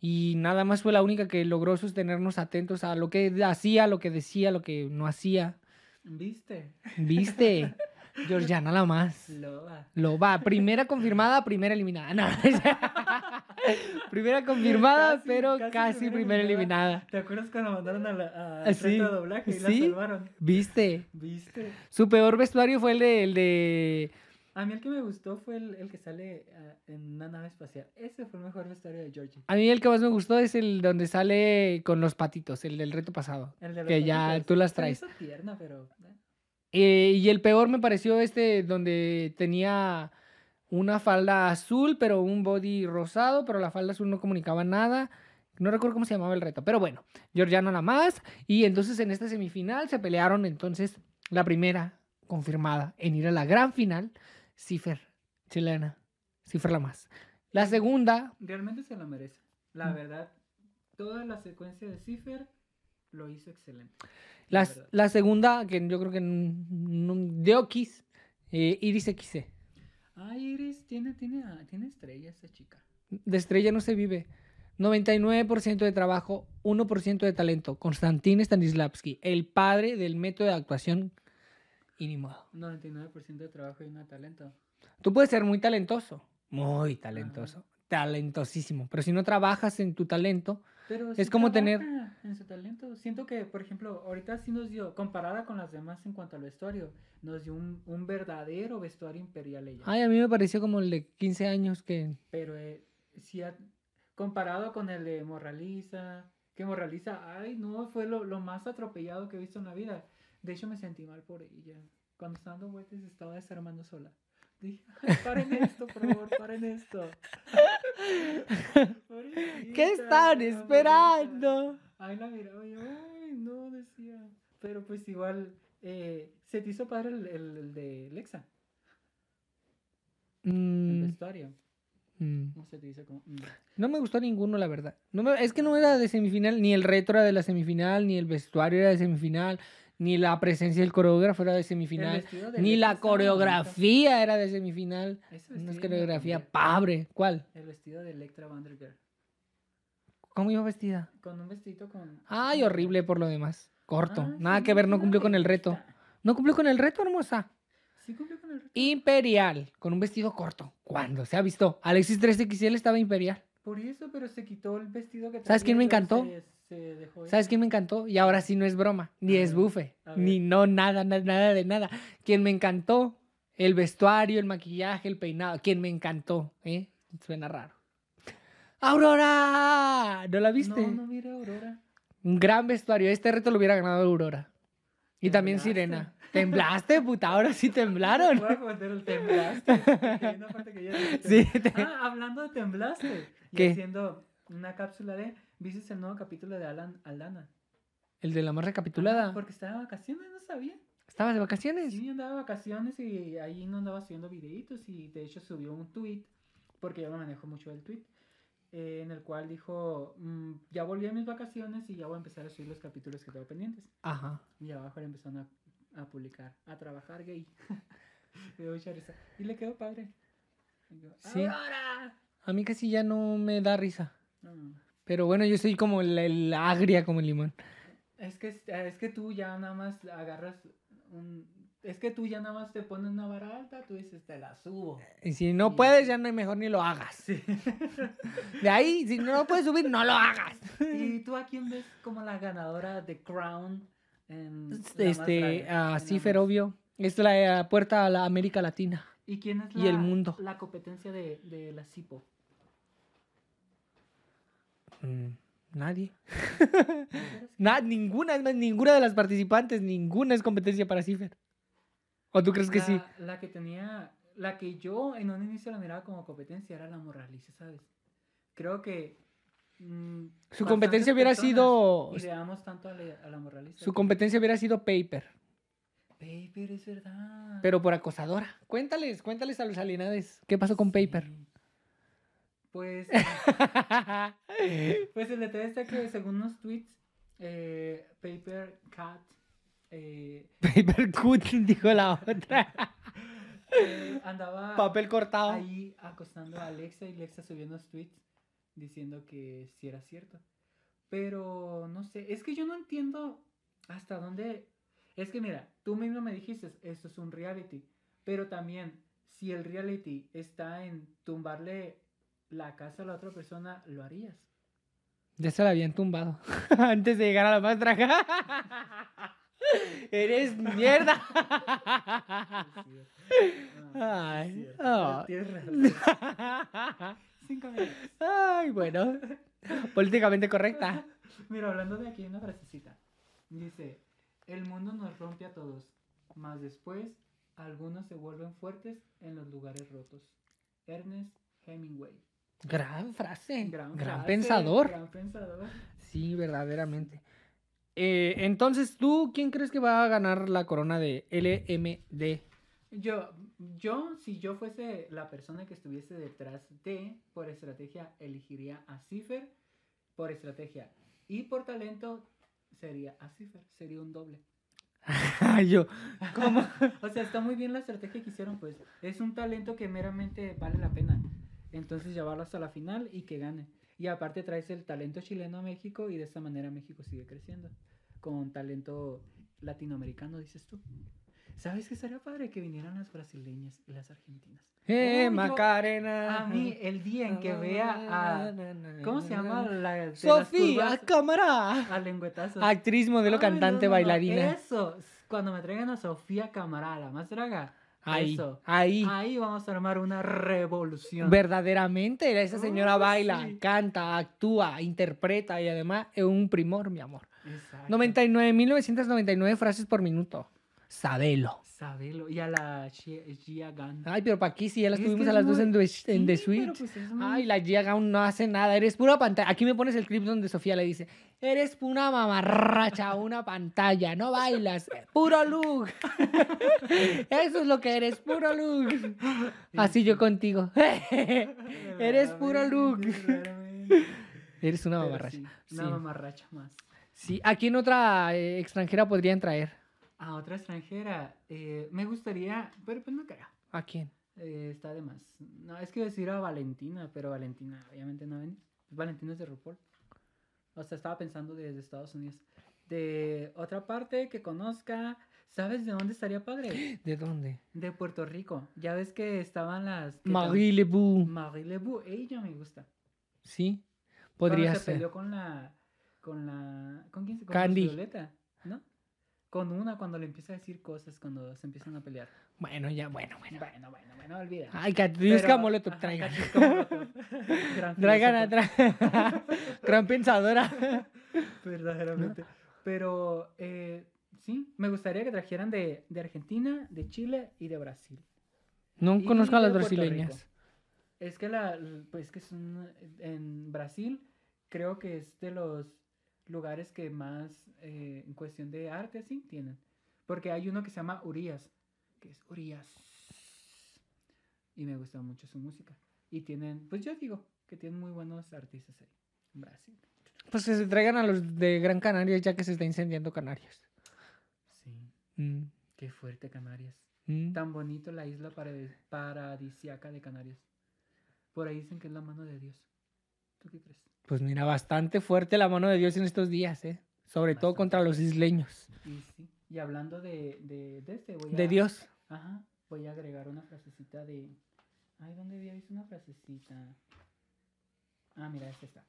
Y nada más fue la única que logró sostenernos atentos a lo que hacía, lo que decía, lo que no hacía. ¿Viste? ¿Viste? <laughs> Georgiana la más. Loba. Lo va. Primera confirmada, primera eliminada. No. <laughs> primera confirmada, Casi, pero casi casi, primera primera eliminada. eliminada. ¿Te acuerdas cuando mandaron a la a Ah, sí, de doblaje y la salvaron? ¿Viste? ¿Viste? Su peor vestuario fue el de, el de A mí el que me gustó fue el, el que sale ah, en una nave espacial. Ese fue el mejor vestuario de Georgie. A mí el que más me gustó es el donde sale con los patitos, el del reto pasado. El de los Que ya tú las traes. tierna, pero... eh. Eh, y el peor me pareció este donde tenía una falda azul, pero un body rosado, pero la falda azul no comunicaba nada. No recuerdo cómo se llamaba el reto, pero bueno, Georgiano la más. Y entonces en esta semifinal se pelearon entonces la primera confirmada en ir a la gran final, Cifer, chilena, Cifer la más. La segunda, Realmente se lo merece. La Mm. verdad, toda la secuencia de Cipher lo hizo excelente. la la, segunda, que yo creo que de Okis, eh, Iris XC. Ah, Iris tiene, tiene, ah, tiene estrella esta chica. De estrella no se vive. 99% de trabajo, 1% de talento. Konstantin Stanislavski, el padre del método de actuación modo. 99% de trabajo y no de talento. Tú puedes ser muy talentoso, muy talentoso, talentosísimo, pero si no trabajas en tu talento, Pero Es como tener- en su talento. Siento que, por ejemplo, ahorita sí nos dio, comparada con las demás en cuanto al vestuario, nos dio un, un verdadero vestuario imperial ella. ay, a mí me pareció como el de 15 años que... Pero eh, sí, ha- comparado con el de Morraliza, que Morraliza, ay, no, fue lo, lo más atropellado que he visto en la vida. De hecho, me sentí mal por ella. Cuando estaba dando vueltas, estaba desarmando sola. Dije, <laughs> "Ay, paren esto, por favor, paren esto. <laughs> ¿Qué la esperando? Ay, la miraba yo, ay, no, decía. Pero pues igual, eh, se te hizo padre el, el- el de Lexa, el Mm, vestuario. mm. No se te dice como. mm. No me gustó ninguno, la verdad. No me- es que no era de semifinal, ni el reto era de la semifinal, ni el vestuario era de semifinal, ni la presencia del coreógrafo era de semifinal, ni la coreografía era de semifinal. Una coreografía pobre. ¿Cuál? El vestido de Electra Vanderbilt. ¿Cómo iba vestida? Con un vestido con. Ay, horrible por lo demás. Corto. Ah, Nada sí, que ver, no cumplió con el reto. No cumplió con el reto, hermosa. Sí cumplió con el reto. Imperial, con un vestido corto. ¿Cuándo? Se ha visto. Alexis 3XL estaba imperial. Por eso, pero se quitó el vestido que ¿Sabes quién me traía, encantó? Se, se dejó ¿Sabes quién me encantó? Y ahora sí no es broma, ni es bufe, ni no, nada, na- nada de nada. Quien me encantó, el vestuario, el maquillaje, el peinado. Quien me encantó, ¿eh? Suena raro. ¡Aurora! ¿No la viste? No, no mira Aurora. Un gran vestuario. Este reto lo hubiera ganado Aurora. Y también Temblaste. Sirena. ¿Temblaste, puta? Ahora sí temblaron. Voy a poner el temblaste. hay una parte que ya <laughs> dije Sí, te- Ah, hablando de temblaste. Y ¿Qué? haciendo una cápsula de. ¿Viste el nuevo capítulo de Alan Aldana? El de la más recapitulada. Porque estaba de vacaciones, no sabía. ¿Estabas de vacaciones? Sí, andaba de vacaciones y ahí no andaba subiendo videitos y de hecho subió un tweet, porque yo me manejo mucho el tweet, eh, en el cual dijo, mm, ya volví a mis vacaciones y ya voy a empezar a subir los capítulos que tengo pendientes. Ajá. Y abajo le empezaron a, a publicar, a trabajar gay. <laughs> Me dio mucha risa. Y le quedó padre. Y yo, Sí. "Aurora". A mí casi ya no me da risa. No, Pero bueno, yo soy como el, el agria como el limón. Es que, es que tú ya nada más agarras un... Es que tú ya nada más te pones una vara alta, tú dices, te la subo. Y si no puedes, ya no hay mejor ni lo hagas. Sí. <laughs> De ahí, si no lo puedes subir, no lo hagas. ¿Y tú a quién ves como la ganadora de Crown? En Este, en a Cifer, obvio. Es la eh, puerta a la América Latina. ¿Y quién es y la, el mundo. la competencia de, de la CIPO? Mm, nadie. <laughs> Na- ninguna, es más, ninguna de las participantes, ninguna es competencia para Cifer. ¿O tú crees que sí? La que tenía, la que yo en un inicio la miraba como competencia era la Moralice, ¿sabes? Creo que... mm, Su competencia hubiera sido. Ideamos tanto a, la- a la. Su competencia hubiera sido Paper. Paper, es verdad. Pero por acosadora. Cuéntales, cuéntales a los alienades. ¿Qué pasó con Paper? Pues, <laughs> pues el detalle está que según unos tweets, eh, Paper Cat eh, <laughs> Paper Cut, <laughs> dijo la otra. eh, andaba Papel cortado. ahí acostando a Alexa y Alexa subió unos tweets diciendo que sí era cierto. Pero no sé, es que yo no entiendo hasta dónde... Es que mira, tú mismo me dijiste, esto es un reality, pero también si el reality está en tumbarle la casa a la otra persona, lo harías. Ya se la habían tumbado. <laughs> Antes de llegar a la maestra. <laughs> Eres mierda. <laughs> Ay, ah. Tienes razón. Cinco minutos. Ay, bueno. Políticamente correcta. Mira, hablando de aquí, una frasecita. Dice, el mundo nos rompe a todos, mas después algunos se vuelven fuertes en los lugares rotos. Ernest Hemingway. Gran frase. Gran, frase, pensador. Gran pensador. Sí, verdaderamente. Eh, entonces, ¿tú quién crees que va a ganar la corona de LMD? Yo, yo, si yo fuese la persona que estuviese detrás de, por estrategia, elegiría a Cipher, por estrategia. Y por talento, sería a Cipher, sería un doble. <laughs> Yo, ¿cómo? <laughs> O sea, está muy bien la estrategia que hicieron, pues. Es un talento que meramente vale la pena. Entonces llevarlo hasta la final y que gane. Y aparte traes el talento chileno a México y de esta manera México sigue creciendo. Con talento latinoamericano, dices tú. ¿Sabes qué sería padre? Que vinieran las brasileñas y las argentinas. Eh, yo- Macarena. A mí, el día en que vea a... ¿Cómo se llama? La, Sofía, curvas cámara. A lengüetazos. Actriz, modelo, Ay, cantante, no, no, bailarina. Eso, cuando me traigan a Sofía Camará, la más draga. Ahí, Eso. ahí. Ahí vamos a armar una revolución. Verdaderamente, esa señora Oh, baila, sí. canta, actúa, interpreta y además es un primor, mi amor. Exacto. 99.999 frases por minuto. Sabelo. Sabelo. Y a la Gia Gunn. Ay, pero para aquí sí, ya las Es tuvimos a las dos en, The- en The Suite. pues muy- Ay, la Gia Gaun no hace nada, eres pura pantalla. Aquí me pones el clip donde Sofía le dice, eres una mamarracha, una pantalla, no bailas, puro look. <laughs> Eso es lo que eres, puro look. Así yo contigo. <laughs> eres puro look. Eres una mamarracha. sí, Sí. Una mamarracha más. Sí, ¿a quién otra eh, extranjera podrían traer? A otra extranjera. eh, me gustaría, pero pues no creo. ¿A quién? Eh, está de más. No, es que iba a decir a Valentina, pero Valentina obviamente no ven. Valentina es de RuPaul. O sea, estaba pensando desde Estados Unidos. de otra parte que conozca. ¿Sabes de dónde estaría padre? <gasps> ¿De dónde? De Puerto Rico. Ya ves que estaban las... que Marie tam- Marie Lebu. Ella me gusta. Sí, Cuando podría se ser. peleó con la... Con la... ¿Con quién? se- Con Candy. Violeta. Con una cuando le empieza a decir cosas cuando se empiezan a pelear. Bueno, ya, bueno, bueno. Bueno, bueno, bueno, olvida. Ay, Katriuska Pero- Molotov, traigan. <laughs> Traigan atrás. <laughs> Gran pensadora. <laughs> Verdaderamente. Pero eh, sí, me gustaría que trajeran de, de Argentina, de Chile y de Brasil. No Y conozco a las brasileñas. Es que la, pues que son en Brasil creo que es de los lugares que más eh, en cuestión de arte así tienen. Porque hay uno que se llama Urias, que es Urias. Y me gusta mucho su música. Y tienen, pues yo digo que tienen muy buenos artistas ahí en Brasil. Pues que se traigan a los de Gran Canaria ya que se está incendiando Canarias. Sí, Mm, qué fuerte Canarias. mm. Tan bonito la isla paradisiaca de Canarias. Por ahí dicen que es la mano de Dios. ¿Tú qué crees? Pues mira, bastante fuerte la mano de Dios en estos días, ¿eh? Sobre todo contra los isleños. Y sí. Y hablando de, de, de este, voy a... De Dios. Ajá. Voy a agregar una frasecita de... Ay, ¿dónde había visto una frasecita? Ah, mira, esta está.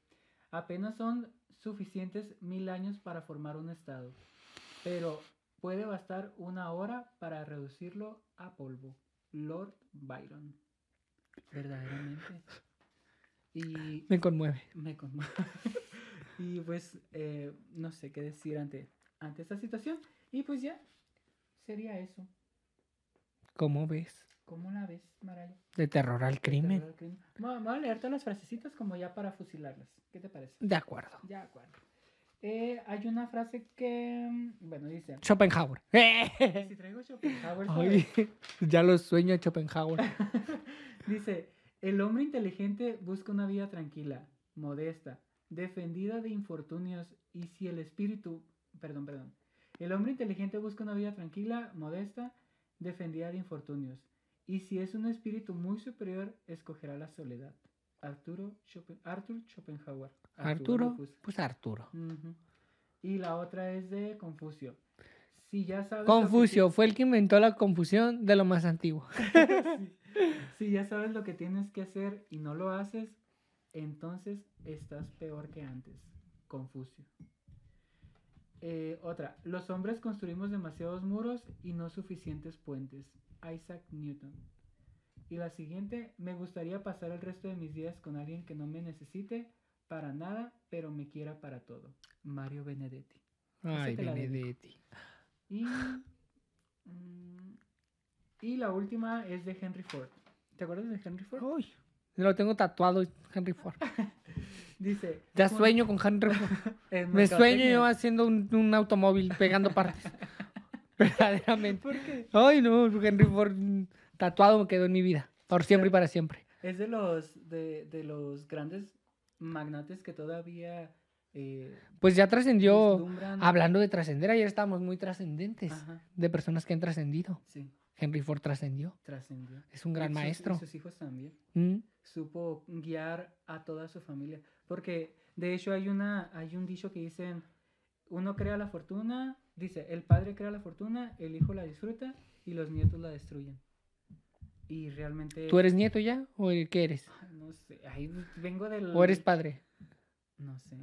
Apenas son suficientes mil años para formar un estado, pero puede bastar una hora para reducirlo a polvo. Lord Byron. Verdaderamente. Y Me conmueve. me conmueve. <laughs> y pues eh, no sé qué decir ante, ante esta situación. Y pues ya, sería eso. ¿Cómo ves? ¿Cómo la ves, Maraya? De terror al crimen. Terror al crimen. Voy a- leer todas las frasecitas como ya para fusilarlas. ¿Qué te parece? De acuerdo. Ya, acuerdo. Eh, hay una frase que, mm, bueno, dice... Schopenhauer. <laughs> <laughs> Si traigo Schopenhauer. Ay, ya lo sueño Schopenhauer. Dice, el hombre inteligente busca una vida tranquila, modesta, defendida de infortunios y si el espíritu, perdón, perdón, el hombre inteligente busca una vida tranquila, modesta, defendida de infortunios y si es un espíritu muy superior, escogerá la soledad. Arturo Schopen- Arthur Schopenhauer. Arturo, puse. pues Arturo. Y la otra es de Confucio. Si ya sabes lo que Confucio fue el que inventó la confusión de lo más antiguo. <laughs> Sí. Si ya sabes lo que tienes que hacer y no lo haces, entonces estás peor que antes. Confucio. Eh, otra. Los hombres construimos demasiados muros y no suficientes puentes. Isaac Newton. Y la siguiente. Me gustaría pasar el resto de mis días con alguien que no me necesite para nada, pero me quiera para todo. Mario Benedetti. Ay. Benedetti. Y, <laughs> mm, y la última es de Henry Ford. ¿Te acuerdas de Henry Ford? Uy, lo tengo tatuado, Henry Ford. <laughs> Dice. Ya "Jun- sueño con Henry Ford. <laughs> Me sueño mercadotecnia". yo haciendo un, un automóvil pegando partes. <laughs> Verdaderamente. ¿Por qué? Ay, no, Henry Ford tatuado me quedó en mi vida. Por siempre y para siempre. Es de los, de, de los grandes magnates que todavía eh, Pues ya trascendió. Hablando de trascender, ayer estábamos muy trascendentes. Ajá, De personas que han trascendido. sí, Henry Ford trascendió. trascendió. Es un gran Y sus- y maestro. sus hijos también. Mm. supo guiar a toda su familia. Porque de hecho hay una, hay un dicho que dicen, uno crea la fortuna, dice, el padre crea la fortuna, el hijo la disfruta y los nietos la destruyen. Y realmente... ¿Tú eres nieto ya? ¿O qué eres? Ay, No sé, ahí vengo del... ¿O eres padre? No sé.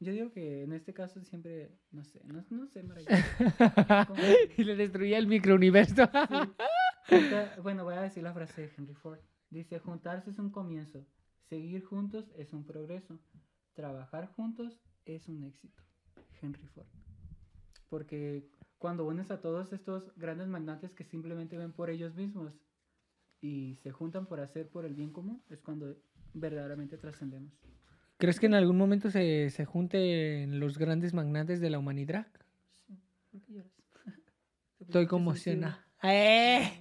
Yo digo que en este caso siempre, no sé, no, no sé, <laughs> y le destruía el microuniverso. Bueno, voy a decir la frase de Henry Ford. Dice, juntarse es un comienzo, seguir juntos es un progreso, trabajar juntos es un éxito. Henry Ford. Porque cuando unes a todos estos grandes magnates que simplemente ven por ellos mismos y se juntan por hacer por el bien común, es cuando verdaderamente trascendemos. ¿Crees que en algún momento se, se junten los grandes magnates de la humanidad? Sí, ¿por qué lloras? ¿Te Estoy conmocionada. <laughs> ¡Eh!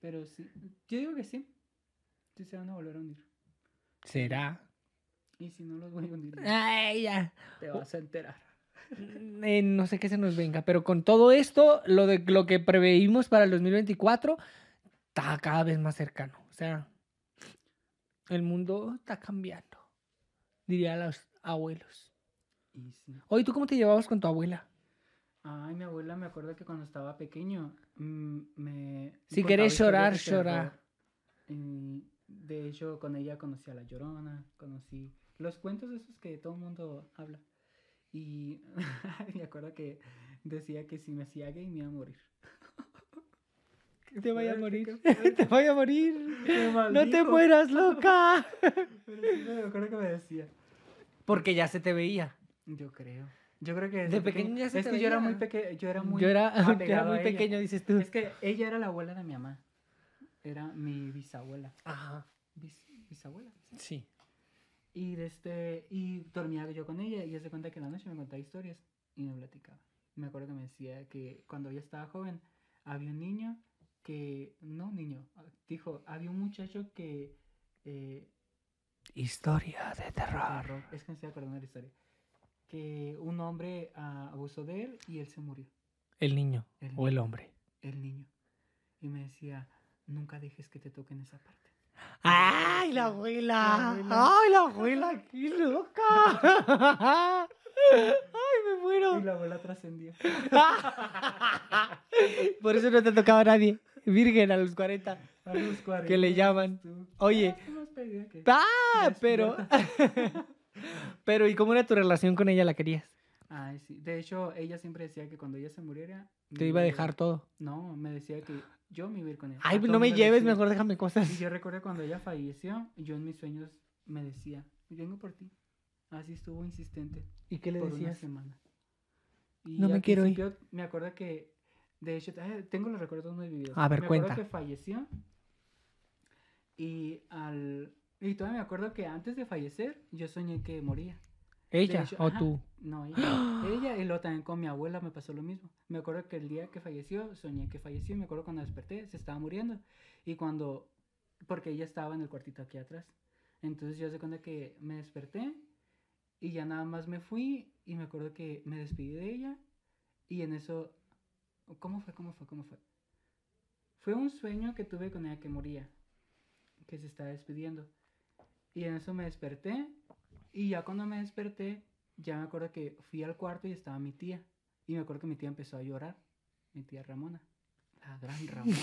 Pero sí, yo digo que sí. Sí se van a volver a unir. ¿Será? Y si no los voy a unir, ¡Ay, ya! te vas a enterar. Eh, no sé qué se nos venga, pero con todo esto, lo de lo que preveímos para el 2024 está cada vez más cercano. O sea, el mundo está cambiando, diría los abuelos. Y sí. Oye, ¿tú cómo te llevabas con tu abuela? Ay, mi abuela me acuerdo que cuando estaba pequeño mm, me... Si querés llorar, llora. De hecho, con ella conocí a La Llorona, conocí los cuentos esos que todo el mundo habla. Y <laughs> me acuerdo que decía que si me hacía gay me iba a morir. <laughs> Te vaya a morir. Te vaya a morir. No te mueras, loca. <laughs> Pero sí me acuerdo que me decía. Porque ya se te veía. Yo creo. Yo creo que De desde pequeño ya se Es te que yo era muy veía. pequeño, yo era muy yo era, yo <laughs> era muy pequeño, dices tú. Es que ella era la abuela de mi mamá. Era mi bisabuela. Ajá. Bis- bisabuela. Sí. Y este y dormía yo con ella y se cuenta que en la noche me contaba historias y me platicaba. Me acuerdo que me decía que cuando ella estaba joven había un niño que no un niño dijo había un muchacho que eh, Historia de terror. terror, es que estoy acordando de la historia que un hombre ah, abusó de él y él se murió El niño El o el hombre. el niño y me decía nunca dejes que te toquen esa parte ¡Ay, la La abuela! ¡Ay, la abuela! ¡Qué loca! <laughs> ¡Ay, me y muero! la abuela trascendió <laughs> Por eso no te tocaba a nadie. Virgen a los 40. a los 40 Que le llaman. Oye. Ah, ¡Ah! Pero. <laughs> Pero, ¿y cómo era tu relación con ella? ¿La querías? Ay, sí. De hecho, ella siempre decía que cuando ella se muriera... Te iba a dejar todo. No, me decía que yo me iba a ir con ella. Ay, no me lleves, decía. mejor déjame Y cosas. yo recuerdo cuando ella falleció, yo en mis sueños me decía, vengo por ti. Así estuvo insistente ¿Y qué le por una decías? semana. Y No me quiero ir. Me acuerdo que, de hecho, eh, tengo los recuerdos muy vividos. A ver, me cuenta. acuerdo que falleció y al... Y todavía me acuerdo que antes de fallecer, yo soñé que moría. ¿Ella hecho, o ajá, tú? No, <gasps> ella. ella y luego también con mi abuela me pasó lo mismo. Me acuerdo que el día que falleció, soñé que falleció. y Me acuerdo cuando desperté, se estaba muriendo. Y cuando, porque ella estaba en el cuartito aquí atrás. Entonces yo se cuenta que me desperté y ya nada más me fui y me acuerdo que me despedí de ella. Y en eso, ¿cómo fue? ¿Cómo fue? ¿Cómo fue? Fue un sueño que tuve con ella que moría, que se estaba despidiendo. Y en eso me desperté y ya cuando me desperté, ya me acuerdo que fui al cuarto y estaba mi tía. Y me acuerdo que mi tía empezó a llorar. Mi tía Ramona. La gran <laughs> Ramona.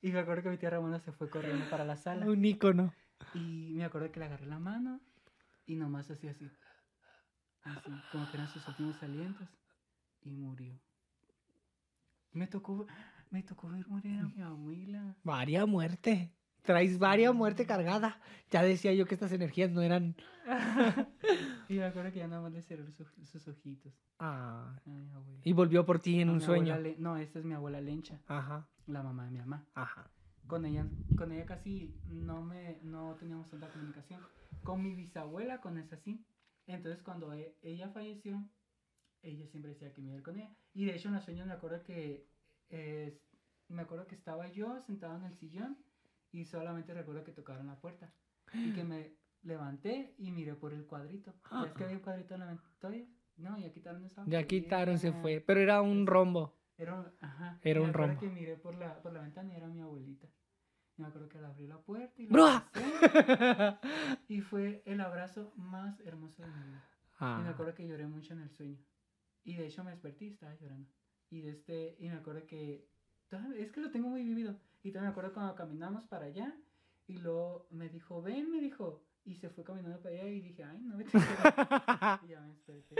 y me acuerdo que mi tía Ramona se fue corriendo para la sala. Un ícono. Y me acuerdo que le agarré la mano y nomás hacía así. Así, como que eran sus últimos alientos. Y murió. Me tocó, me tocó ver morir a mi abuela. Varia muerte. Traes varia muerte cargada. Ya decía yo que estas energías no eran. <laughs> y me acuerdo que ya nada más le cerré sus, sus ojitos. Ah, a mi abuela. y volvió por ti en A un sueño. Le- no, esta es mi abuela Lencha, Ajá, la mamá de mi mamá. ajá. Con ella, con ella casi no me, no teníamos tanta comunicación. Con mi bisabuela, con esa sí. Entonces cuando e- ella falleció, ella siempre decía que me iba a ir con ella. Y de hecho en los sueños me acuerdo que, eh, me acuerdo que estaba yo sentado en el sillón y solamente recuerdo que tocaron la puerta. Y que me levanté y miré por el cuadrito. ¿Ya <gasps> es que había un cuadrito en la ventana? No, ya quitaron esa. Ya quitaron, se fue. Pero era un rombo. Era un, ajá. Era un rombo. que miré por la, por la ventana y era mi abuelita. Y me acuerdo que le abrí la puerta y abrazé, <laughs> y fue el abrazo más hermoso de mi vida. Y me Ah, acuerdo que lloré mucho en el sueño. Y de hecho me desperté y estaba llorando. Y este, y me acuerdo que es que lo tengo muy vivido. Y también me acuerdo cuando caminamos para allá y luego me dijo, "Ven", me dijo, y se fue caminando para allá y dije, "Ay, no vete". <laughs> y ya me desperté.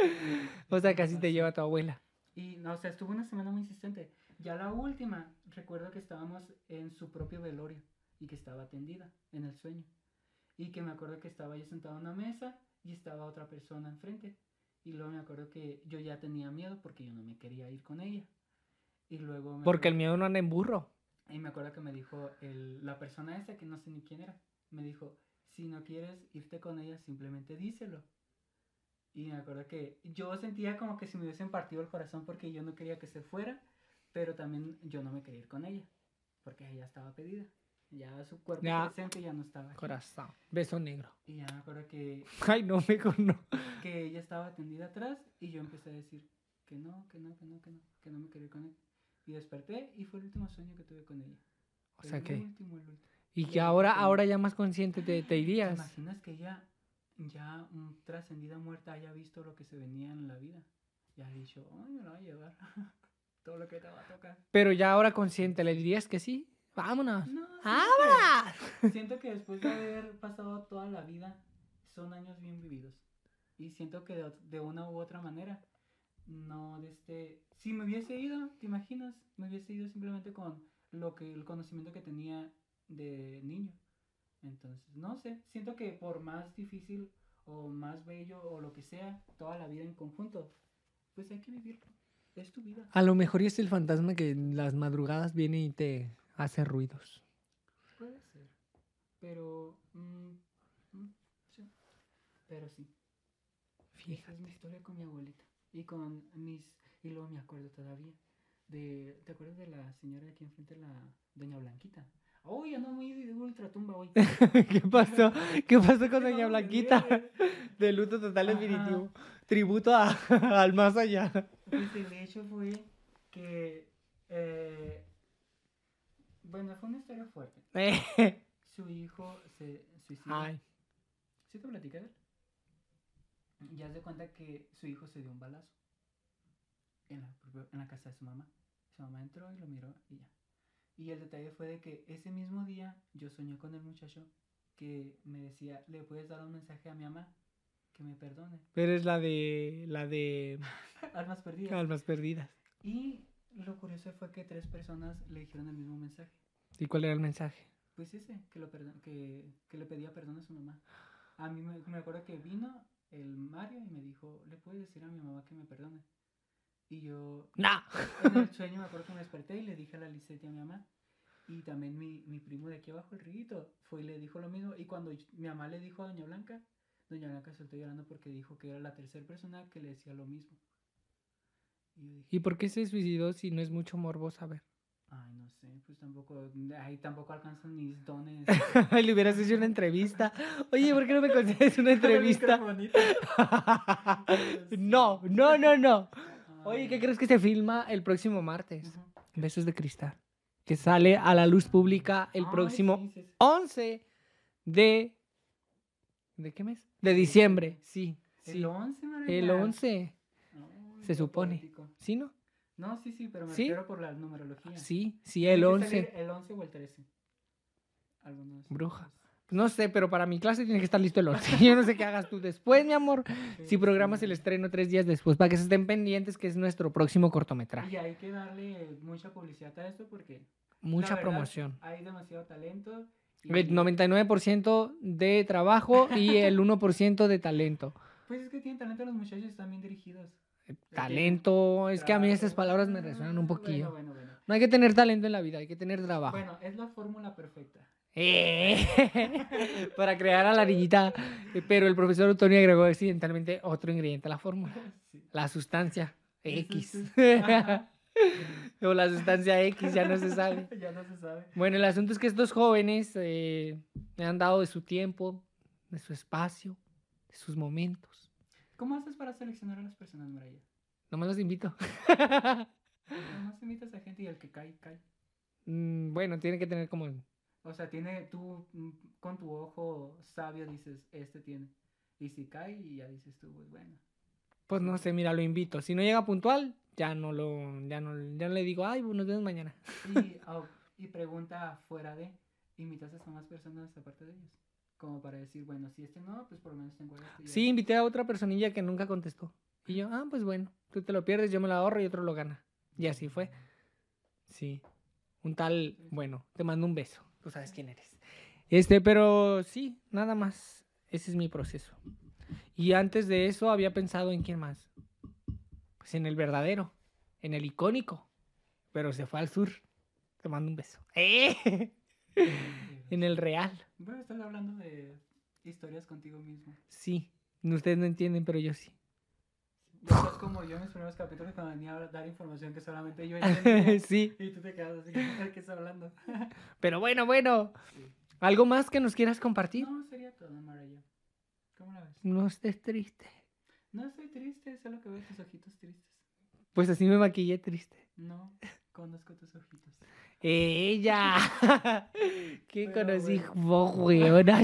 o sea, casi te lleva tu abuela. Y no, o sea, estuvo una semana muy insistente. Ya la última, recuerdo que estábamos en su propio velorio y que estaba atendida en el sueño. Y que me acuerdo que estaba yo sentado en una mesa y estaba otra persona enfrente. Y luego me acuerdo que yo ya tenía miedo porque yo no me quería ir con ella. Y luego me Porque el acuerdo- miedo no anda en burro. y me acuerdo que me dijo el- la persona esa, que no sé ni quién era, me dijo, si no quieres irte con ella, simplemente díselo. Y me acuerdo que yo sentía como que si me hubiesen partido el corazón porque yo no quería que se fuera, pero también yo no me quería ir con ella, porque ella estaba pedida. Ya su cuerpo Ya. presente ya no estaba. aquí. Corazón. Beso negro. Y ya me acuerdo que, <laughs> Ay, no, mejor no. que ella estaba tendida atrás y yo empecé a decir que no, que no, que no, que no, que no me quería con él. Y desperté y fue el último sueño que tuve con ella. O sea el que. último, el último. Y que ahora, ahora ya más consciente te, te ¿Te irías. imaginas que ella ya mm, trascendida muerta haya visto lo que se venía en la vida. Ya ha dicho, ay, me lo va a llevar. <laughs> Todo lo que te va a tocar. Pero ya ahora consciente, ¿le dirías que sí? Vámonos. No, que- <laughs> Siento que después de haber pasado toda la vida, son años bien vividos. Y siento que de, una u otra manera, no de este... Si me hubiese ido, ¿te imaginas? Me hubiese ido simplemente con lo que el conocimiento que tenía de niño. Entonces, no sé, siento que por más difícil o más bello o lo que sea, toda la vida en conjunto, pues hay que vivirlo. Es tu vida. A lo mejor es el fantasma que en las madrugadas viene y te hace ruidos. Puede ser. Pero... mm, mm, sí. Pero sí. Esa Fíjate. es mi historia con mi abuelita. Y con mis... Y luego me acuerdo todavía. De, ¿Te acuerdas de la señora de aquí enfrente, la doña Blanquita? Uy, ando muy de ultratumba hoy. <laughs> ¿Qué pasó? <laughs> ¿Qué pasó con Doña Blanquita? bien. <laughs> De luto total definitivo. Tributo a- al más allá. Pues el hecho fue que... eh, bueno, fue una historia fuerte. <laughs> Su hijo se suicidó. Ay, ¿Sí te platicé de él? Ya se cuenta que su hijo se dio un balazo en la, en la casa de su mamá. Su mamá entró y lo miró y ya. Y el detalle fue de que ese mismo día yo soñé con el muchacho que me decía, ¿le puedes dar un mensaje a mi mamá? Que me perdone. pero es la de la de <laughs> Almas perdidas. almas perdidas. Y lo curioso fue que tres personas le dijeron el mismo mensaje. ¿Y cuál era el mensaje? Pues ese, que, lo que, que le pedía perdón a su mamá. A mí me, me acuerdo que vino el Mario y me dijo, ¿le puedes decir a mi mamá que me perdone? Y yo, ¡No! en el sueño me acuerdo que me desperté y le dije a la Lisette y a mi mamá. Y también mi, mi primo de aquí abajo, el Riguito, fue y le dijo lo mismo. Y cuando yo- mi mamá le dijo a Doña Blanca, Doña Blanca soltó llorando porque dijo que era la tercera persona que le decía lo mismo. Y yo dije, ¿Y por qué se suicidó si no es mucho morbo saber? Ay, no sé, pues tampoco, ahí tampoco alcanzan mis dones. <laughs> Le hubieras hecho una entrevista. Oye, ¿por qué no me concedes una <laughs> entrevista? <laughs> No, no, no, no. Oye, ¿qué crees que se filma el próximo martes? Besos de cristal. Que sale a la luz pública el Ay, próximo sí, sí, sí. 11 de... ¿De qué mes? De diciembre, sí. El 11, El María. 11. Ay, se qué supone. ¿Sí, no? No, sí, sí, pero me ¿Sí? refiero por la numerología. Sí, sí, el que 11. salir El 11 o el 13. Algunos. Bruja. No sé, pero para mi clase tiene que estar listo el 11. <laughs> Yo no sé qué hagas tú después, mi amor. Si programas el estreno tres días después, para que se estén pendientes, que es nuestro próximo cortometraje. Y hay que darle mucha publicidad a esto porque. Mucha verdad, promoción. Hay demasiado talento. y- El 99% de trabajo y el 1% de talento. Pues es que tienen talento los muchachos están bien dirigidos. Talento, es que a mí estas palabras me resuenan un poquillo. Bueno, bueno, bueno. No hay que tener talento en la vida, hay que tener trabajo. Bueno, es la fórmula perfecta. Eh, <laughs> Para crear a la niñita. Pero el profesor Antonio agregó accidentalmente otro ingrediente a la fórmula. Sí. La sustancia <laughs> X. <laughs> O la sustancia X, ya no se sabe. ya no se sabe. Bueno, el asunto es que estos jóvenes eh, me han dado de su tiempo, de su espacio, de sus momentos. ¿Cómo haces para seleccionar a las personas, Maraya? No me los invito. Nomás invitas a gente y el que cae, cae. Mm, bueno, tiene que tener como... O sea, tiene tú mm, con tu ojo sabio dices, este tiene. Y si cae, y ya dices tú, pues bueno. Pues no sé, mira, lo invito. Si no llega puntual, ya no lo, ya no, ya no le digo, ay, pues nos vemos mañana. Y, <laughs> oh, y pregunta fuera de, ¿invitas a más personas aparte de ellos? Como para decir, bueno, si este no, pues por lo menos tengo este. Sí, invité a otra personilla que nunca contestó. Y yo, ah, pues bueno, tú te lo pierdes, yo me lo ahorro y otro lo gana. Y así fue. Sí. Un tal, bueno, te mando un beso. Tú sabes quién eres. Este, pero sí, nada más. Ese es mi proceso. Y antes de eso había pensado en quién más. Pues en el verdadero, en el icónico. Pero se fue al sur. Te mando un beso. <laughs> ¡Eh! En el real. Bueno, estás hablando de historias contigo mismo. Sí. Ustedes no entienden, pero yo sí. Ya estás como yo en mis primeros capítulos cuando venía a dar información que solamente yo entendía. <laughs> sí. y tú te quedas así, <laughs> ¿de qué está hablando? <laughs> Pero bueno, bueno. Sí. ¿Algo más que nos quieras compartir? No, sería todo, Maraya. ¿Cómo la ves? No estés triste. No estoy triste, solo que veo tus ojitos tristes. Pues así me maquillé triste. No, Conozco tus ojitos. Ella. <laughs> ¿Qué Pero conocí? Vos, weona,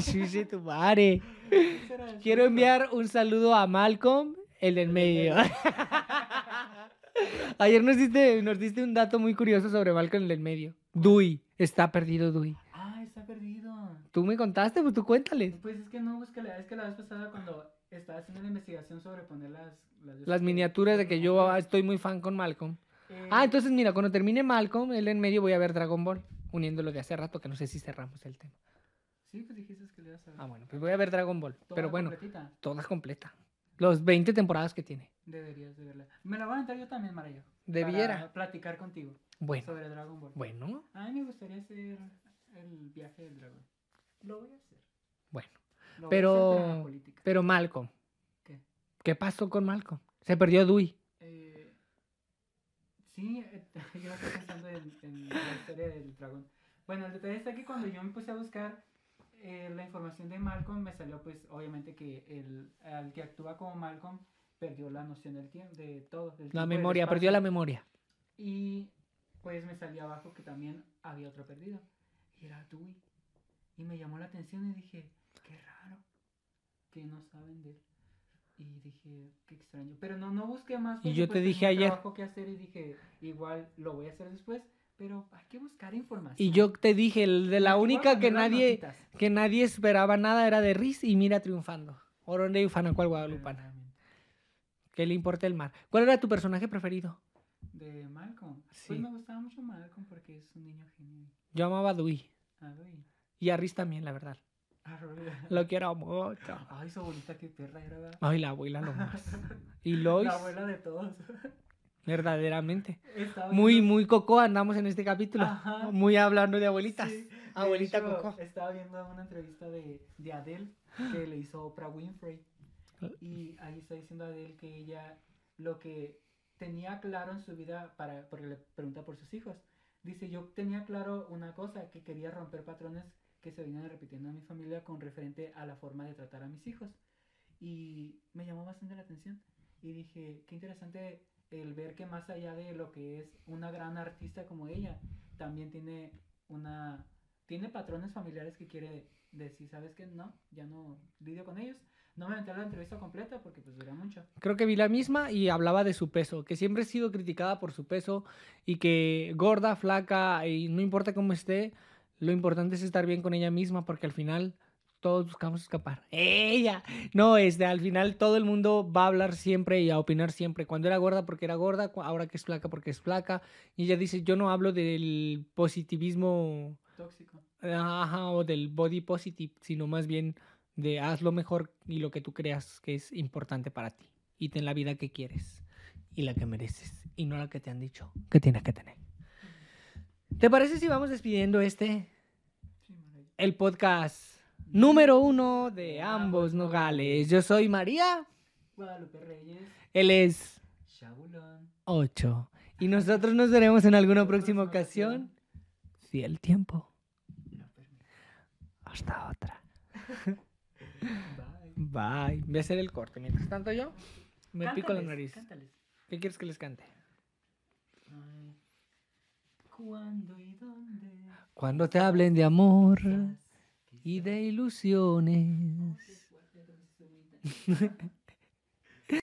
tu madre. <laughs> Quiero enviar un saludo a Malcolm, el del medio. <laughs> Ayer nos diste, nos diste un dato muy curioso sobre Malcolm, el del medio. Dewey. Está perdido Dewey. Ah, está perdido. Tú me contaste, pues tú cuéntales. Pues es que no busqué la, es que la vez pasada cuando estaba haciendo la investigación sobre poner las... Las, Las miniaturas de que yo estoy muy fan con Malcolm. Eh, Ah, entonces mira, cuando termine Malcolm, el en medio voy a ver Dragon Ball. Uniéndolo de hace rato, que no sé si cerramos el tema. Sí, pues dijiste que le ibas a ver. Ah, bueno, pues voy a ver Dragon Ball. Toda Pero bueno, completita. toda completa. Los 20 temporadas que tiene. Deberías de verla. Me la voy a aventar yo también, Marayo. Debiera. Para platicar contigo Bueno, sobre Dragon Ball. bueno, A mí me gustaría hacer el viaje del dragón. Lo voy a hacer. bueno. Lo Pero- voy a hacer, política. Pero Malcolm, ¿Qué? ¿qué pasó con Malcolm? Se perdió Dewey. Sí, eh, <laughs> yo estoy pensando en, en la historia del dragón. Bueno, el detalle está que cuando yo me puse a buscar eh, la información de Malcolm, me salió pues obviamente que el, al que actúa como Malcolm perdió la noción del tiempo, de todo. del La memoria, perdió la memoria. Y pues me salía abajo que también había otro perdido. Y era Dewey. Y me llamó la atención y dije, qué raro que no saben de él. Y dije, qué extraño. Pero no, no busqué más. Y yo te pues, dije ayer- trabajo que hacer y dije, igual lo voy a hacer después. Pero hay que buscar información. Y yo te dije, el de la única que nadie, que nadie esperaba nada era de Riz y mira triunfando. Oronde y Fanacual Guadalupana. ¿Qué le importa el mar? ¿Cuál era tu personaje preferido? De Malcolm. Sí. Pues me gustaba mucho Malcolm porque es un niño genio. Yo amaba a Dewey. A Dewey. Y a Riz también, la verdad. <laughs> Lo quiero mucho. Ay, su abuelita, qué perra era. ¿verdad? Ay, la abuela lo más. <laughs> Y Lois, La abuela de todos. verdaderamente. Muy, muy coco andamos en este capítulo. Ajá. Muy hablando de abuelitas. Sí, Abuelita hecho, Coco. Estaba viendo una entrevista de, de Adele que le hizo Oprah Winfrey. Y ahí está diciendo Adele que ella lo que tenía claro en su vida, para, porque le pregunta por sus hijos, dice, yo tenía claro una cosa, que quería romper patrones que se venían repitiendo en mi familia con referente a la forma de tratar a mis hijos. Y me llamó bastante la atención. Y dije, qué interesante el ver que más allá de lo que es una gran artista como ella, también tiene una tiene patrones familiares que quiere decir, ¿sabes qué? No, ya no lidio con ellos. No me aventé la entrevista completa porque pues dura mucho. Creo que vi la misma y hablaba de su peso, que siempre ha sido criticada por su peso y que gorda, flaca y no importa cómo esté, lo importante es estar bien con ella misma porque al final todos buscamos escapar. <laughs> Ella, no, este, al final todo el mundo va a hablar siempre y a opinar siempre. Cuando era gorda porque era gorda, ahora que es flaca porque es flaca. Y ella dice, yo no hablo del positivismo Tóxico. Ajá, o del body positive, sino más bien de haz lo mejor y lo que tú creas que es importante para ti. Y ten la vida que quieres y la que mereces y no la que te han dicho que tienes que tener. ¿Te parece si vamos despidiendo este, el podcast número uno de ambos nogales? Yo soy María, Guadalupe Reyes, él es Shabulón. 8 y nosotros nos veremos en alguna próxima ocasión. Si el tiempo. Hasta otra. <laughs> Bye. Bye. Voy a hacer el corte. Mientras tanto yo me pico la nariz. cántales. ¿Qué quieres que les cante? Ay, ¿Cuándo y dónde? Cuando te hablen de amor y de ilusiones. <laughs>